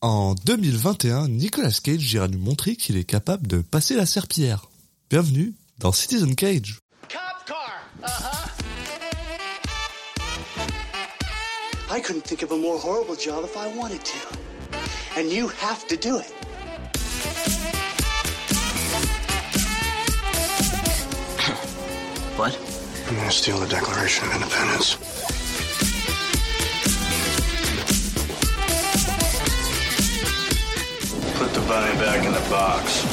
En 2021, Nicolas Cage ira nous montrer qu'il est capable de passer la serpillière. Bienvenue dans Citizen Cage. Cop car. Uh-huh. I couldn't think of a more horrible job if I wanted to. And you have to do it. What? I'm gonna steal the Declaration of Independence? Bunny back in the box.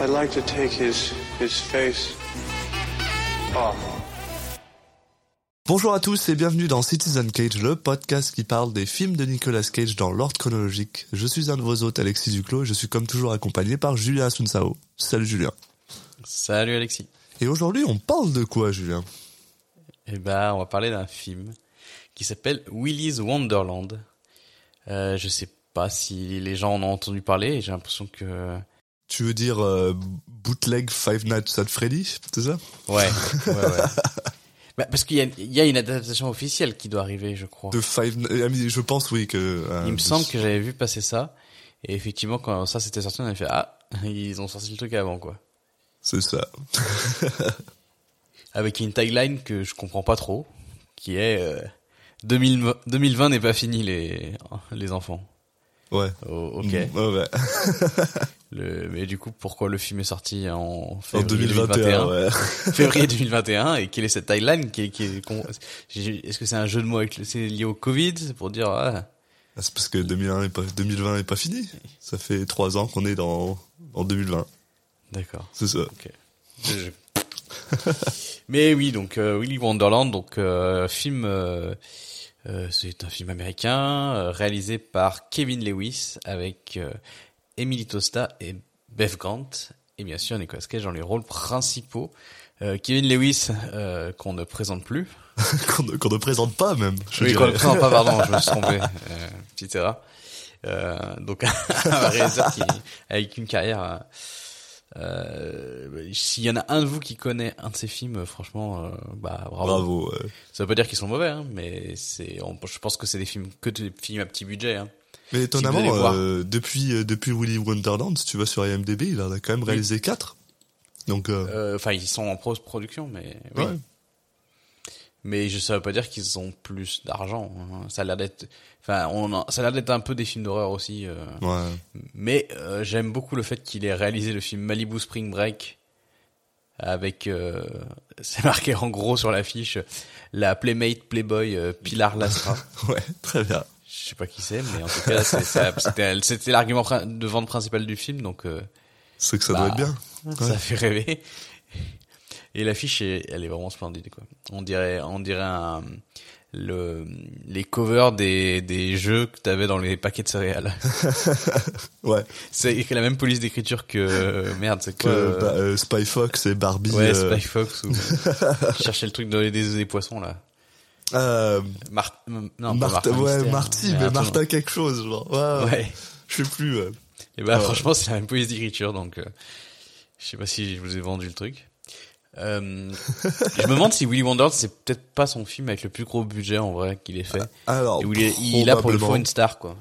I'd like to take his his face off. Bonjour à tous et bienvenue dans Citizen Cage, le podcast qui parle des films de Nicolas Cage dans l'ordre chronologique. Je suis un de vos hôtes, Alexis Duclos, et je suis comme toujours accompagné par Julien Asunsao. Salut Julien. Salut Alexis. Et aujourd'hui, on parle de quoi, Julien? Eh ben, on va parler d'un film qui s'appelle Willy's Wonderland. Euh, je sais pas si les gens en ont entendu parler. J'ai l'impression que Tu veux dire euh, bootleg Five Nights at Freddy, c'est ça? Ouais, ouais, ouais. Bah, parce qu'il y a, il y a une adaptation officielle qui doit arriver, je crois. De Five, euh, je pense oui que. euh, Il me de- semble que j'avais vu passer ça. Et effectivement, quand ça s'était sorti, on avait fait ah, ils ont sorti le truc avant quoi. C'est ça. Avec une tagline que je comprends pas trop, qui est euh, 2000 2020 n'est pas fini les les enfants. Ouais. Oh, ok. Mm, ouais. Le, mais du coup, pourquoi le film est sorti en février 2021, 2021, ouais. février 2021 et quelle est cette tagline qui qui est Est-ce que c'est un jeu de mots avec c'est lié au Covid c'est pour dire ah, Ah, C'est parce que 2001 est pas, 2020 est pas fini. Ça fait trois ans qu'on est dans, en 2020. d'accord. C'est ça. Ok. Je- Mais oui, donc euh, Willy Wonderland, donc euh, film, euh, euh, c'est un film américain euh, réalisé par Kevin Lewis avec euh, Emily Tosta et Bev Grant et bien sûr Nicolas Cage dans les rôles principaux. Euh, Kevin Lewis euh, qu'on ne présente plus. qu'on ne, qu'on ne présente pas même. Je oui, qu'on ne présente pas, pardon, je me suis trompé. Euh, petite erreur. Euh, donc un réalisateur qui avec une carrière. Euh, S'il y en a un de vous qui connaît un de ces films, franchement, euh, bah bravo. Bravo. ouais. Ça veut pas dire qu'ils sont mauvais, hein, mais c'est, je pense que c'est des films que des films à petit budget. Hein. Mais étonnamment, euh, depuis euh, depuis Willy Wonderland, si tu vas sur IMDb, il en a quand même réalisé quatre. Donc Enfin, ils sont en post-production, mais oui. Mais je, ça veut pas dire qu'ils ont plus d'argent. hein. Ça a l'air d'être, enfin, on, ça a l'air d'être un peu des films d'horreur aussi. euh. Ouais. Mais euh, j'aime beaucoup le fait qu'il ait réalisé le film Malibu Spring Break avec, euh, c'est marqué en gros sur l'affiche, la playmate Playboy Pilar Lastra. Ouais, très bien. Je sais pas qui c'est, mais en tout cas, c'était l'argument de vente principal du film, donc C'est que ça Bah, doit être bien. ça fait rêver. Et l'affiche, elle est vraiment splendide, quoi. On dirait, on dirait un, le, les covers des, des jeux que t'avais dans les paquets de céréales. Ouais. C'est la même police d'écriture que, merde, c'est Que quoi? euh, bah, euh, Spy Fox et Barbie. Ouais, euh, Spy Fox ou je cherchais le truc dans les des, des poissons là. euh, Mar non, Martha, ouais. Marty, Mais mais Martha quelque chose, genre. Ouais. Ouais. Je sais plus. ouais. Et bah franchement, c'est la même police d'écriture donc euh, je sais pas si je vous ai vendu le truc. Euh, je me demande si Willy Wonderland c'est peut-être pas son film avec le plus gros budget en vrai qu'il ait fait. Alors, Et où il, est, il a pour le fois une star quoi.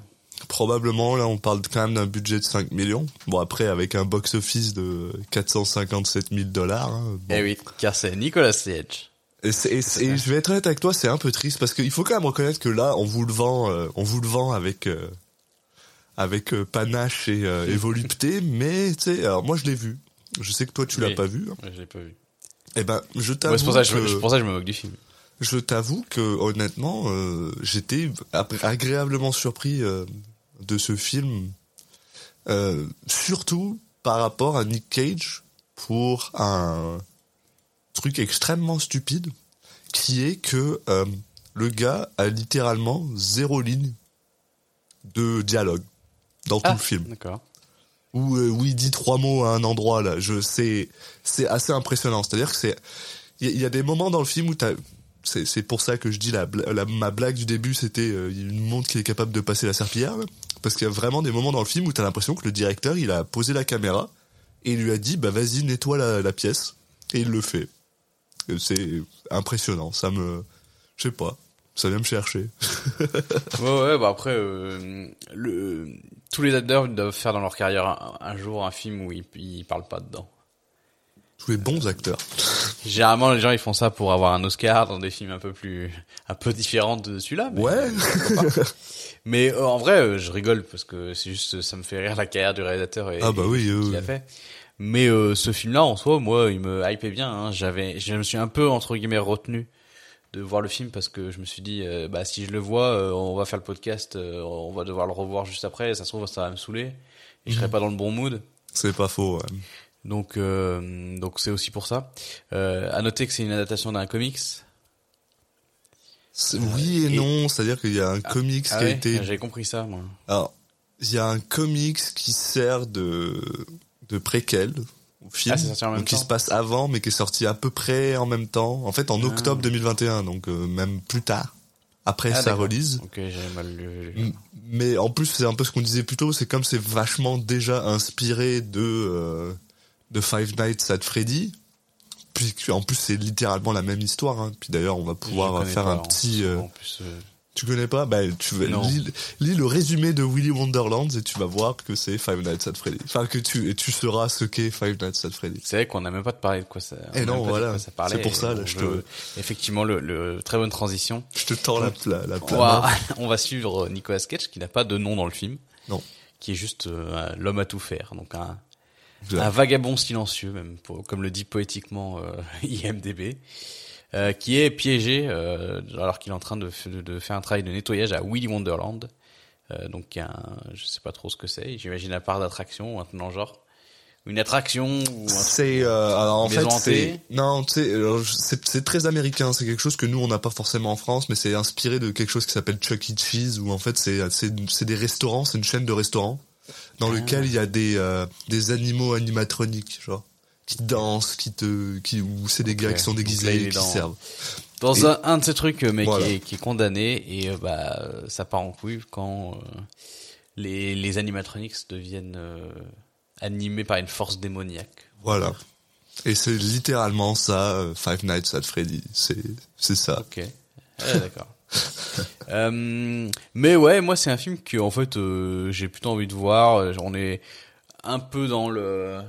Probablement, là, on parle quand même d'un budget de 5 millions. Bon, après, avec un box-office de 457 000 dollars. hein, bon. Eh oui, car c'est Nicolas Cage. Et, je vais être honnête avec toi, c'est un peu triste parce qu'il faut quand même reconnaître que là, on vous le vend, euh, on vous le vend avec euh, avec panache et, et volupté, mais tu sais, alors moi je l'ai vu. Je sais que toi tu l'as Oui. pas vu. hein. Je l'ai pas vu. Eh ben, je Ouais, t'avoue c'est pour ça que je, que- c'est pour ça que je me moque du film. je t'avoue que honnêtement, euh, j'étais ag- agréablement surpris euh, de ce film, euh, surtout par rapport à Nick Cage pour un truc extrêmement stupide, qui est que le gars a littéralement zéro ligne de dialogue dans tout Ah, le film d'accord. Où, euh, où il dit trois mots à un endroit là. Je c'est c'est assez impressionnant. C'est-à-dire que c'est il y, a- des moments dans le film où t'as c'est pour ça que je dis la, la- ma blague du début c'était euh, nous montre qu'il est capable de passer la serpillière parce qu'il y a vraiment des moments dans le film où t'as l'impression que le directeur il a posé la caméra et il lui a dit bah vas-y nettoie la, la pièce et il le fait c'est impressionnant. Ça me, je sais pas, ça vient me chercher. ouais, ouais, bah après, euh, le, tous les acteurs doivent faire dans leur carrière un, un jour un film où ils, ils parlent pas dedans. Tous les bons acteurs. Généralement, les gens ils font ça pour avoir un Oscar dans des films un peu plus, un peu différents de celui-là. Mais, Ouais. mais euh, en vrai, euh, je rigole parce que c'est juste, ça me fait rire la carrière du réalisateur et Ah bah oui, qu'il a fait. Mais euh, ce film-là, en soi, moi, il me hypait bien. Hein. J'avais, je me suis un peu entre guillemets retenu de voir le film parce que je me suis dit, euh, bah si je le vois, euh, on va faire le podcast, euh, on va devoir le revoir juste après. Ça se trouve, ça va me saouler et je serai pas dans le bon mood. C'est pas faux. ouais. Donc, donc c'est aussi pour ça. À noter que c'est une adaptation d'un comics. C'est- Oui et, et- non, c'est-à-dire qu'il y a un comics Ah qui a été. J'avais compris ça, moi. Alors, il y a un comics qui sert de de préquel film, Ah, c'est sorti en même donc qui se passe avant, mais qui est sorti à peu près en même temps. En fait, en Ah. octobre 2021, donc euh, même plus tard, après Ah, sa release. Mal lu. Mais en plus, c'est un peu ce qu'on disait plus tôt, c'est comme c'est vachement déjà inspiré de euh, de Five Nights at Freddy. Puis en plus, c'est littéralement la même histoire. Hein. Puis d'ailleurs, on va pouvoir faire pas, un petit. euh, En plus, euh, tu connais pas? Bah, tu vas lis, lis le résumé de Willy Wonderland et tu vas voir que c'est Five Nights at Freddy. Enfin, que tu et tu sauras ce qu'est Five Nights at Freddy. c'est vrai qu'on n'a même pas de parler de quoi ça. on Eh non, voilà. C'est pour ça, et là, je veut- Effectivement, le, le très bonne transition. Je te tends la, la, la, On va, on va suivre Nicolas Cage qui n'a pas de nom dans le film. Non. Qui est juste euh, l'homme à tout faire. Donc un, un vagabond silencieux, même pour- comme le dit poétiquement euh, IMDb, euh, qui est piégé euh, alors qu'il est en train de, de, de faire un travail de nettoyage à Willy Wonderland. Euh, donc il y a un, je sais pas trop ce que c'est. J'imagine un parc d'attraction, un truc dans le genre, une attraction ou un. C'est euh, en fait c'est non c'est c'est très américain c'est quelque chose que nous on n'a pas forcément en France mais c'est inspiré de quelque chose qui s'appelle Chuck E. Cheese où en fait c'est c'est des restaurants c'est une chaîne de restaurants dans lequel il y a des euh, des animaux animatroniques genre qui dansent qui te qui ou c'est des gars qui sont déguisés et qui dans- servent Dans Et- un, un de ces trucs, euh, mais Voilà. qui, est, qui est condamné et euh, bah ça part en couille quand euh, les les animatronics deviennent euh, animés par une force démoniaque. voilà et c'est littéralement ça Five Nights at Freddy c'est c'est ça Ok. Ah, d'accord. Euh, mais ouais, moi c'est un film que en fait euh, j'ai plutôt envie de voir. On est un peu dans le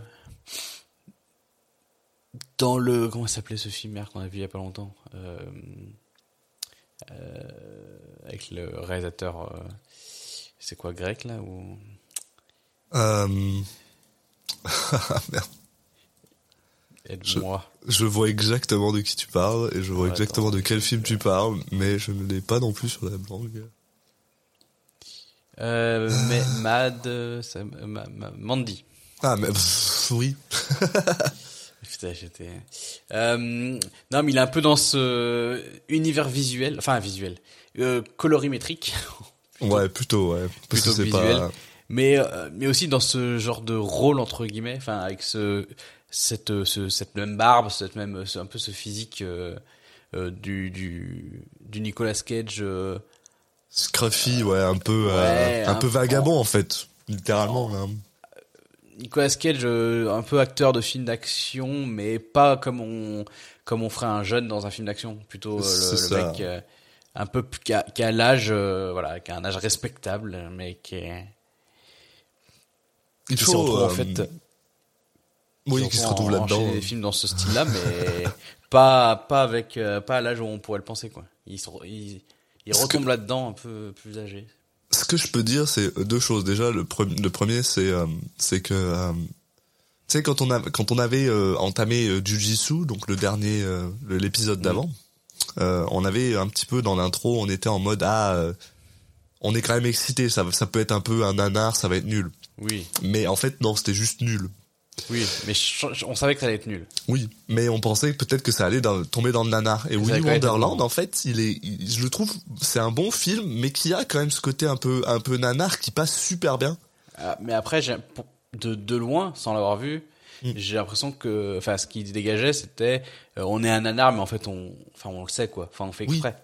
dans le comment s'appelait ce film merde qu'on a vu il y a pas longtemps euh, euh, avec le réalisateur euh, c'est quoi grec là ou? Merde. Aide-moi. Je vois exactement de qui tu parles et je vois Ouais, exactement attends, de quel film tu parles, mais je ne l'ai pas non plus sur la langue. mais Mad euh, ça- Ma- Ma- Mandy. Ah, mais oui. J'étais. Euh, non, mais il est un peu dans ce univers visuel, enfin visuel, euh, colorimétrique, Ouais, plutôt, ouais. Parce plutôt que visuel, pas. mais euh, mais aussi dans ce genre de rôle entre guillemets, enfin avec ce cette euh, ce, cette même barbe, cette même ce- un peu ce physique euh, euh, du du du Nicolas Cage. euh, Scruffy, ouais, un peu, euh, Ouais, un un- peu vagabond en fait, littéralement. hein. Nicolas Cage, euh, un peu acteur de film d'action, mais pas comme on comme on ferait un jeune dans un film d'action. Plutôt euh, le, mec euh, un peu plus- qui a, qui a l'âge, euh, voilà, qui a un âge respectable, mais qui est Il qui se faut. retrouve en fait. oui, qui se retrouve là-dedans. des films dans ce style-là, mais pas pas avec pas à l'âge où on pourrait le penser quoi. Il se re- il, il Parce retombe là-dedans un peu plus âgé. Ce que je peux dire, c'est deux choses. Déjà, le, pre- le premier, c'est euh, c'est que euh, tu sais quand on a quand on avait euh, entamé euh, Jujitsu, donc le dernier euh, l'épisode d'avant, euh, on avait un petit peu dans l'intro, on était en mode ah euh, on est quand même excité, ça ça peut être un peu un nanar, ça va être nul. Oui, Mais en fait non, c'était juste nul. Oui, mais on savait que ça allait être nul. Oui, mais on pensait peut-être que ça allait dans- tomber dans le nanar. Et Willy Wonderland, en fait, il est, il- je le trouve, c'est un bon film, mais qui a quand même ce côté un peu, un peu nanar qui passe super bien. Ah, mais après, de, de loin, sans l'avoir vu, Mm. j'ai l'impression que, enfin, ce qui dégageait, c'était, euh, on est un nanar, mais en fait, on, enfin, on le sait, quoi. Enfin, on fait exprès.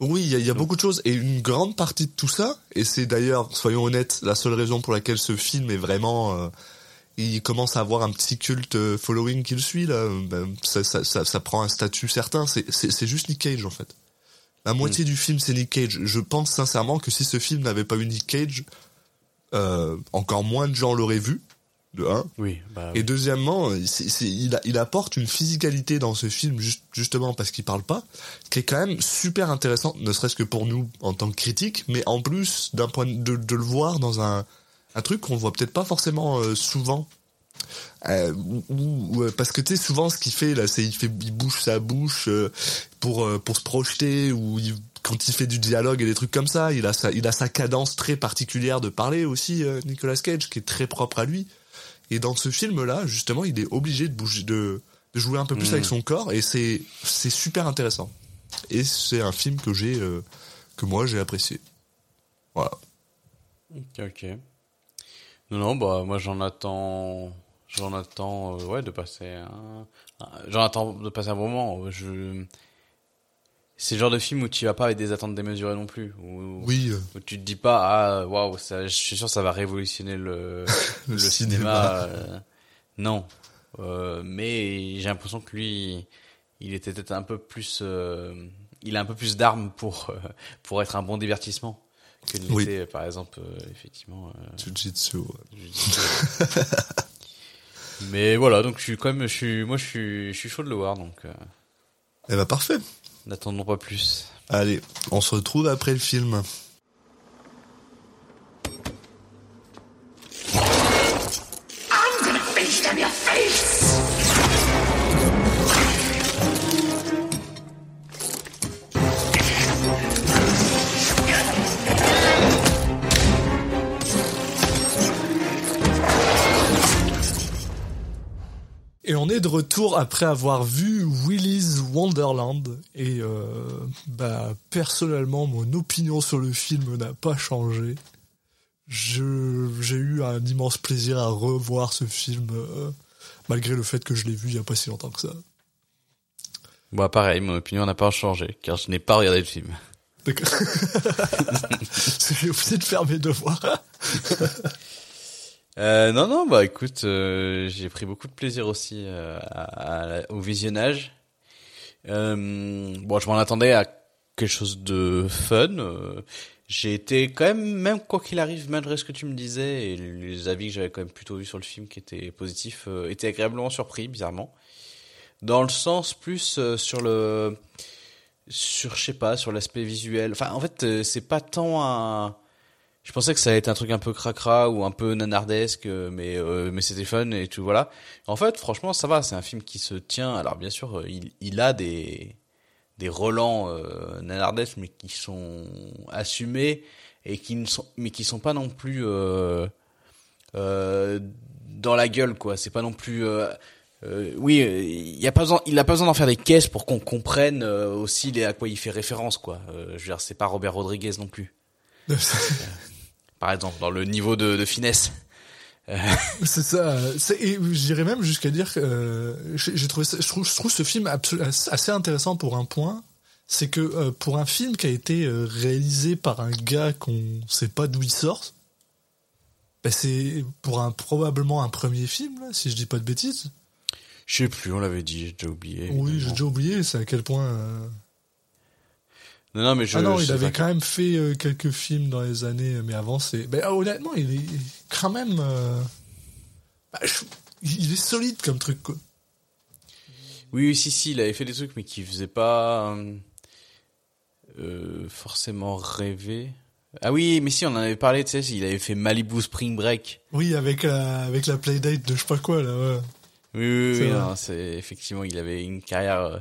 Oui, il y a, il y a beaucoup de choses et une grande partie de tout ça, et c'est d'ailleurs, soyons honnêtes, la seule raison pour laquelle ce film est vraiment euh, il commence à avoir un petit culte euh, following qui le suit là. Ben, ça, ça, ça, ça prend un statut certain. C'est, juste Nick Cage en fait. La moitié du film c'est Nick Cage. Je pense sincèrement que si ce film n'avait pas eu Nick Cage, euh, encore moins de gens l'auraient vu. De un. Oui, bah, Et deuxièmement, il, a- il apporte une physicalité dans ce film juste, justement parce qu'il parle pas, qui est quand même super intéressante, ne serait-ce que pour nous en tant que critiques, mais en plus d'un point de, de, de le voir dans un, un truc qu'on voit peut-être pas forcément euh, souvent. Euh, ou- ou- euh, parce que tu sais souvent ce qu'il fait là c'est il fait il bouge sa bouche euh, pour euh, pour se projeter ou il- quand il fait du dialogue et des trucs comme ça il a sa il a sa cadence très particulière de parler aussi euh, Nicolas Cage qui est très propre à lui et dans ce film là justement il est obligé de bouger de de jouer un peu plus Mhm. avec son corps et c'est c'est super intéressant et c'est un film que j'ai euh, que moi j'ai apprécié voilà Ok, ok. Non, non, bah moi j'en attends, j'en attends, euh, ouais, de passer un, j'en attends de passer un bon moment. Je, c'est le genre de film où tu vas pas avec des attentes démesurées non plus. Où, oui euh, où tu te dis pas, ah, waouh, je suis sûr que ça va révolutionner le, Le le, cinéma. cinéma. euh, non. Euh, mais j'ai l'impression que lui, il était peut-être un peu plus, euh, il a un peu plus d'armes pour, pour être un bon divertissement que ne Oui. l'était, par exemple, euh, effectivement, euh, Jiu-Jitsu ouais. Mais voilà, donc je suis quand même, je suis, moi je suis, je suis chaud de le voir, donc euh, eh ben parfait n'attendons pas plus. allez on se retrouve après le film Et on est de retour après avoir vu Willy's Wonderland. Et euh, bah personnellement, mon opinion sur le film n'a pas changé. Je j'ai eu un immense plaisir à revoir ce film, euh, malgré le fait que je l'ai vu il y a pas si longtemps que ça. Bon, pareil, mon opinion n'a pas changé, car je n'ai pas regardé le film. D'accord. J'ai oublié de faire mes devoirs. Euh, non, non, bah écoute, euh, j'ai pris beaucoup de plaisir aussi euh, au visionnage. Euh, bon, je m'en attendais à quelque chose de fun. euh, j'ai été quand même, même quoi qu'il arrive, malgré ce que tu me disais et les avis que j'avais quand même plutôt vus sur le film qui étaient positifs, euh, été agréablement surpris, bizarrement. Dans le sens plus sur le, sur je sais pas, sur l'aspect visuel. Enfin, en fait, c'est pas tant un je pensais que ça allait être un truc un peu cracra ou un peu nanardesque, euh, mais euh, mais c'était fun et tout voilà. En fait, franchement, ça va. C'est un film qui se tient. Alors bien sûr, euh, il il a des des relents euh, nanardesques, mais qui sont assumés et qui ne sont mais qui sont pas non plus euh, euh, dans la gueule quoi. C'est pas non plus euh, oui, il y a pas besoin, il a pas besoin d'en faire des caisses pour qu'on comprenne euh, aussi les, à quoi il fait référence quoi. Euh, je veux dire, c'est pas Robert Rodriguez non plus par exemple, dans le niveau de, de finesse. C'est ça. Et j'irais même jusqu'à dire que euh, j'ai trouvé, ça- je trouve, je trouve ce film assez intéressant pour un point, c'est que euh, pour un film qui a été euh, réalisé par un gars qu'on sait pas d'où il sort, ben c'est pour un probablement un premier film, là, si je dis pas de bêtises. Je sais plus, on l'avait dit, j'ai déjà oublié. Oui, j'ai déjà oublié, c'est à quel point. euh, Non, non, mais je. ah non, je il avait quand même fait euh, quelques films dans les années, mais avant c'est. Ben honnêtement, il est quand même. euh, bah, je- Il est solide comme truc quoi. Oui, oui, si, si, il avait fait des trucs, mais qui faisaient pas euh, euh, forcément rêver. Ah oui, mais si, on en avait parlé, tu sais, il avait fait Malibu Spring Break. Oui, avec la, avec la playdate de je sais pas quoi, là, ouais. Oui, oui, oui, c'est effectivement, il avait une carrière euh,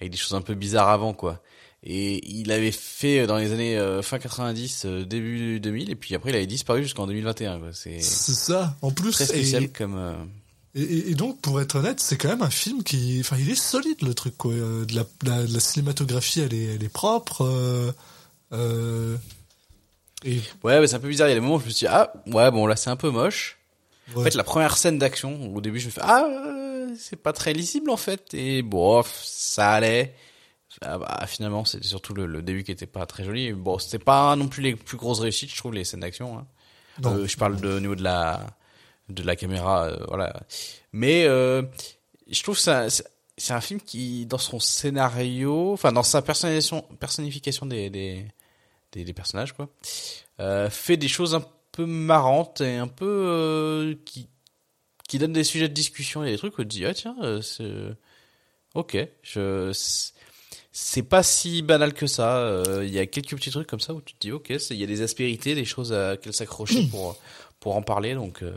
avec des choses un peu bizarres avant, quoi. Et il avait fait euh, dans les années euh, fin 90, euh, début 2000, et puis après il avait disparu jusqu'en 2021, quoi. C'est ça. En plus, très et, spécial comme. euh, et, et- et donc, pour être honnête, c'est quand même un film qui, enfin, il est solide, le truc, quoi. Euh, De la, la, cinématographie, elle est, elle est propre, et, Ouais, mais c'est un peu bizarre. Il y a des moments où je me suis dit, ah, ouais, bon, là, c'est un peu moche. En fait, la première scène d'action, au début, je me fais, ah, c'est pas très lisible, en fait. Et bon, ça allait. Ah, bah, finalement, c'était surtout le, le début qui était pas très joli. Bon, c'était pas non plus les plus grosses réussites, je trouve, les scènes d'action. Hein. Euh, je parle de, au niveau de la, de la caméra, euh, voilà. Mais euh, je trouve ça c'est- un film qui dans son scénario, enfin dans sa personnalisation personnification des des des, des personnages quoi, fait des choses un peu marrantes et un peu qui qui donnent des sujets de discussion et des trucs où tu te dis ah tiens c'est ok je c'est pas si banal que ça. euh, Il y a quelques petits trucs comme ça où tu te dis ok, il y a des aspérités, des choses à quelles s'accrocher pour pour en parler. Donc euh,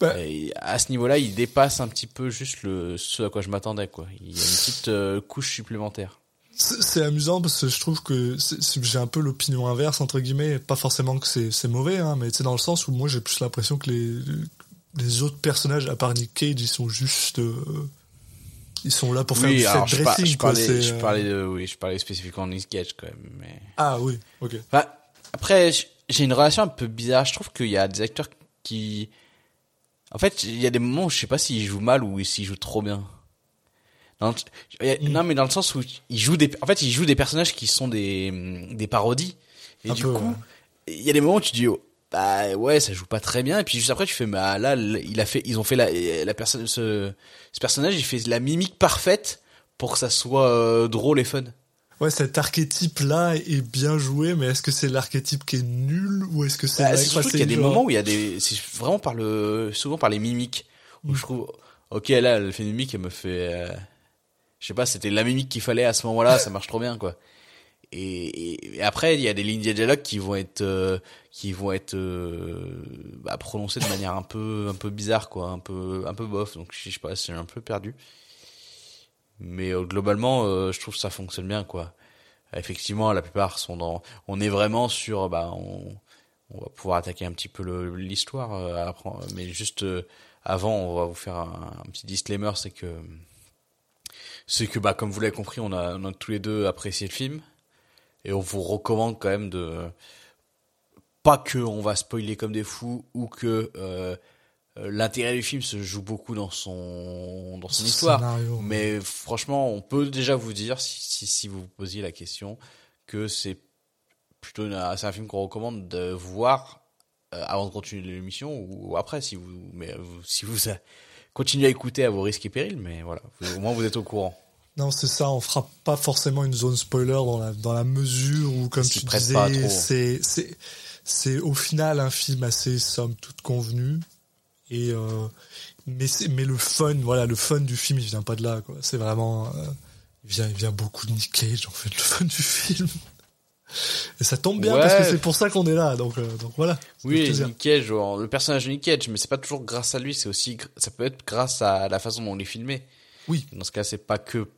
Bah- à ce niveau-là, il dépasse un petit peu juste le ce à quoi je m'attendais quoi. Il y a une petite euh, couche supplémentaire. C'est amusant parce que je trouve que j'ai un peu l'opinion inverse entre guillemets, pas forcément que c'est c'est mauvais, hein, mais c'est dans le sens où moi j'ai plus l'impression que les les autres personnages à part Nick Cage ils sont juste euh, ils sont là pour faire oui, du set je, par- dressing je quoi. parlais, je euh, parlais de, oui, je parlais spécifiquement de Nick Cage quand même. Mais Ah oui, ok. Enfin, après, j'ai une relation un peu bizarre. Je trouve qu'il y a des acteurs qui, en fait, il y a des moments où je sais pas s'ils jouent mal ou s'ils jouent trop bien. Mm. non, mais dans le sens où ils jouent des, en fait, ils jouent des personnages qui sont des, des parodies. Et Un du peu, coup, ouais. il y a des moments où tu dis, oh, bah ouais, ça joue pas très bien. Et puis juste après, tu fais, bah là, il a fait, ils ont fait la, la personne, ce, ce personnage, il fait la mimique parfaite pour que ça soit euh, drôle et fun. Ouais, cet archétype-là est bien joué, mais est-ce que c'est l'archétype qui est nul ou est-ce que c'est Bah, c'est qu'il y a des moments où il y a des, c'est vraiment par le, souvent par les mimiques, où je trouve, ok, là, elle fait une mimique, elle me fait, euh, je sais pas, c'était la mimique qu'il fallait à ce moment-là, ça marche trop bien, quoi. Et, après, il y a des lignes de dialogue qui vont être, euh, qui vont être, euh, bah, prononcées de manière un peu, un peu bizarre, quoi, un peu, un peu bof. Donc, je sais pas, c'est un peu perdu. Mais euh, globalement, euh, je trouve que ça fonctionne bien, quoi. Effectivement, la plupart sont dans, on est vraiment sur, bah, on, on va pouvoir attaquer un petit peu l'histoire, euh, mais juste euh, avant, on va vous faire un, un petit disclaimer, c'est que c'est que bah comme vous l'avez compris, on a, on a tous les deux apprécié le film et on vous recommande quand même de pas que on va spoiler comme des fous ou que euh, euh, l'intérêt du film se joue beaucoup dans son dans son Son histoire. scénario, Mais franchement, on peut déjà vous dire si si, si vous vous posiez la question que c'est plutôt c'est un film qu'on recommande de voir euh, avant de continuer l'émission ou, ou après si vous mais vous- si vous continuez à écouter à vos risques et périls mais voilà vous- au moins vous êtes au courant Non, c'est ça, on fera pas forcément une zone spoiler dans la, dans la mesure où, comme tu disais, c'est, c'est, c'est au final un film assez somme toute convenu. Et, euh, mais c'est, mais le fun, voilà, le fun du film, il vient pas de là, quoi. C'est vraiment, euh, il vient, il vient beaucoup de Nick Cage, en fait, le fun du film. Et ça tombe bien Ouais. parce que c'est pour ça qu'on est là, donc, euh, donc voilà. Oui. Nick Cage le personnage de Nick Cage mais c'est pas toujours grâce à lui c'est aussi ça peut être grâce à la façon dont on est filmé Oui. dans ce cas c'est pas que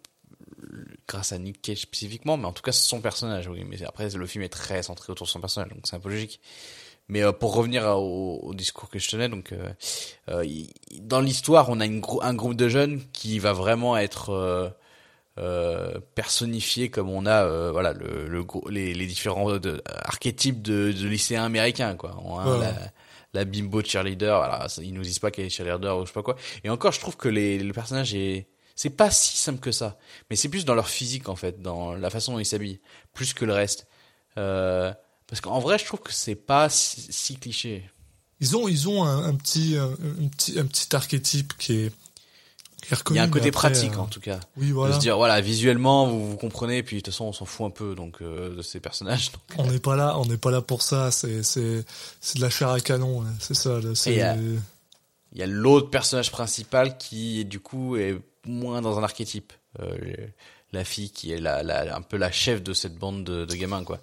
grâce à Nick Cage spécifiquement mais en tout cas son personnage oui mais après le film est très centré autour de son personnage donc c'est un peu logique mais euh, pour revenir à- au, au discours que je tenais, donc euh, euh, dans l'histoire, on a une grou- un groupe de jeunes qui va vraiment être personnifié comme on a voilà le, les, les différents de- archétypes de, de lycéens américains quoi. On a Ouais. la, la bimbo cheerleader, voilà, ils nous disent pas qu'elle est cheerleader ou je sais pas quoi. Et encore, je trouve que les, le personnage est c'est pas si simple que ça, mais c'est plus dans leur physique en fait, dans la façon dont ils s'habillent, plus que le reste. Euh, parce qu'en vrai, je trouve que c'est pas si, si cliché. Ils ont, ils ont un, un petit, un, un petit, un petit archétype qui est, qui est Il reconnu. y a un côté après, pratique euh, en tout cas. Oui, voilà. De se dire voilà, visuellement vous, vous comprenez, et puis de toute façon on s'en fout un peu donc euh, de ces personnages. donc. On n'est pas là, on n'est pas là pour ça. C'est, c'est, c'est de la chair à canon. hein. C'est ça. C'est, Il y a l'autre personnage principal qui du coup est moins dans un archétype. Euh, la fille qui est la, la, un peu la chef de cette bande de, de gamins quoi.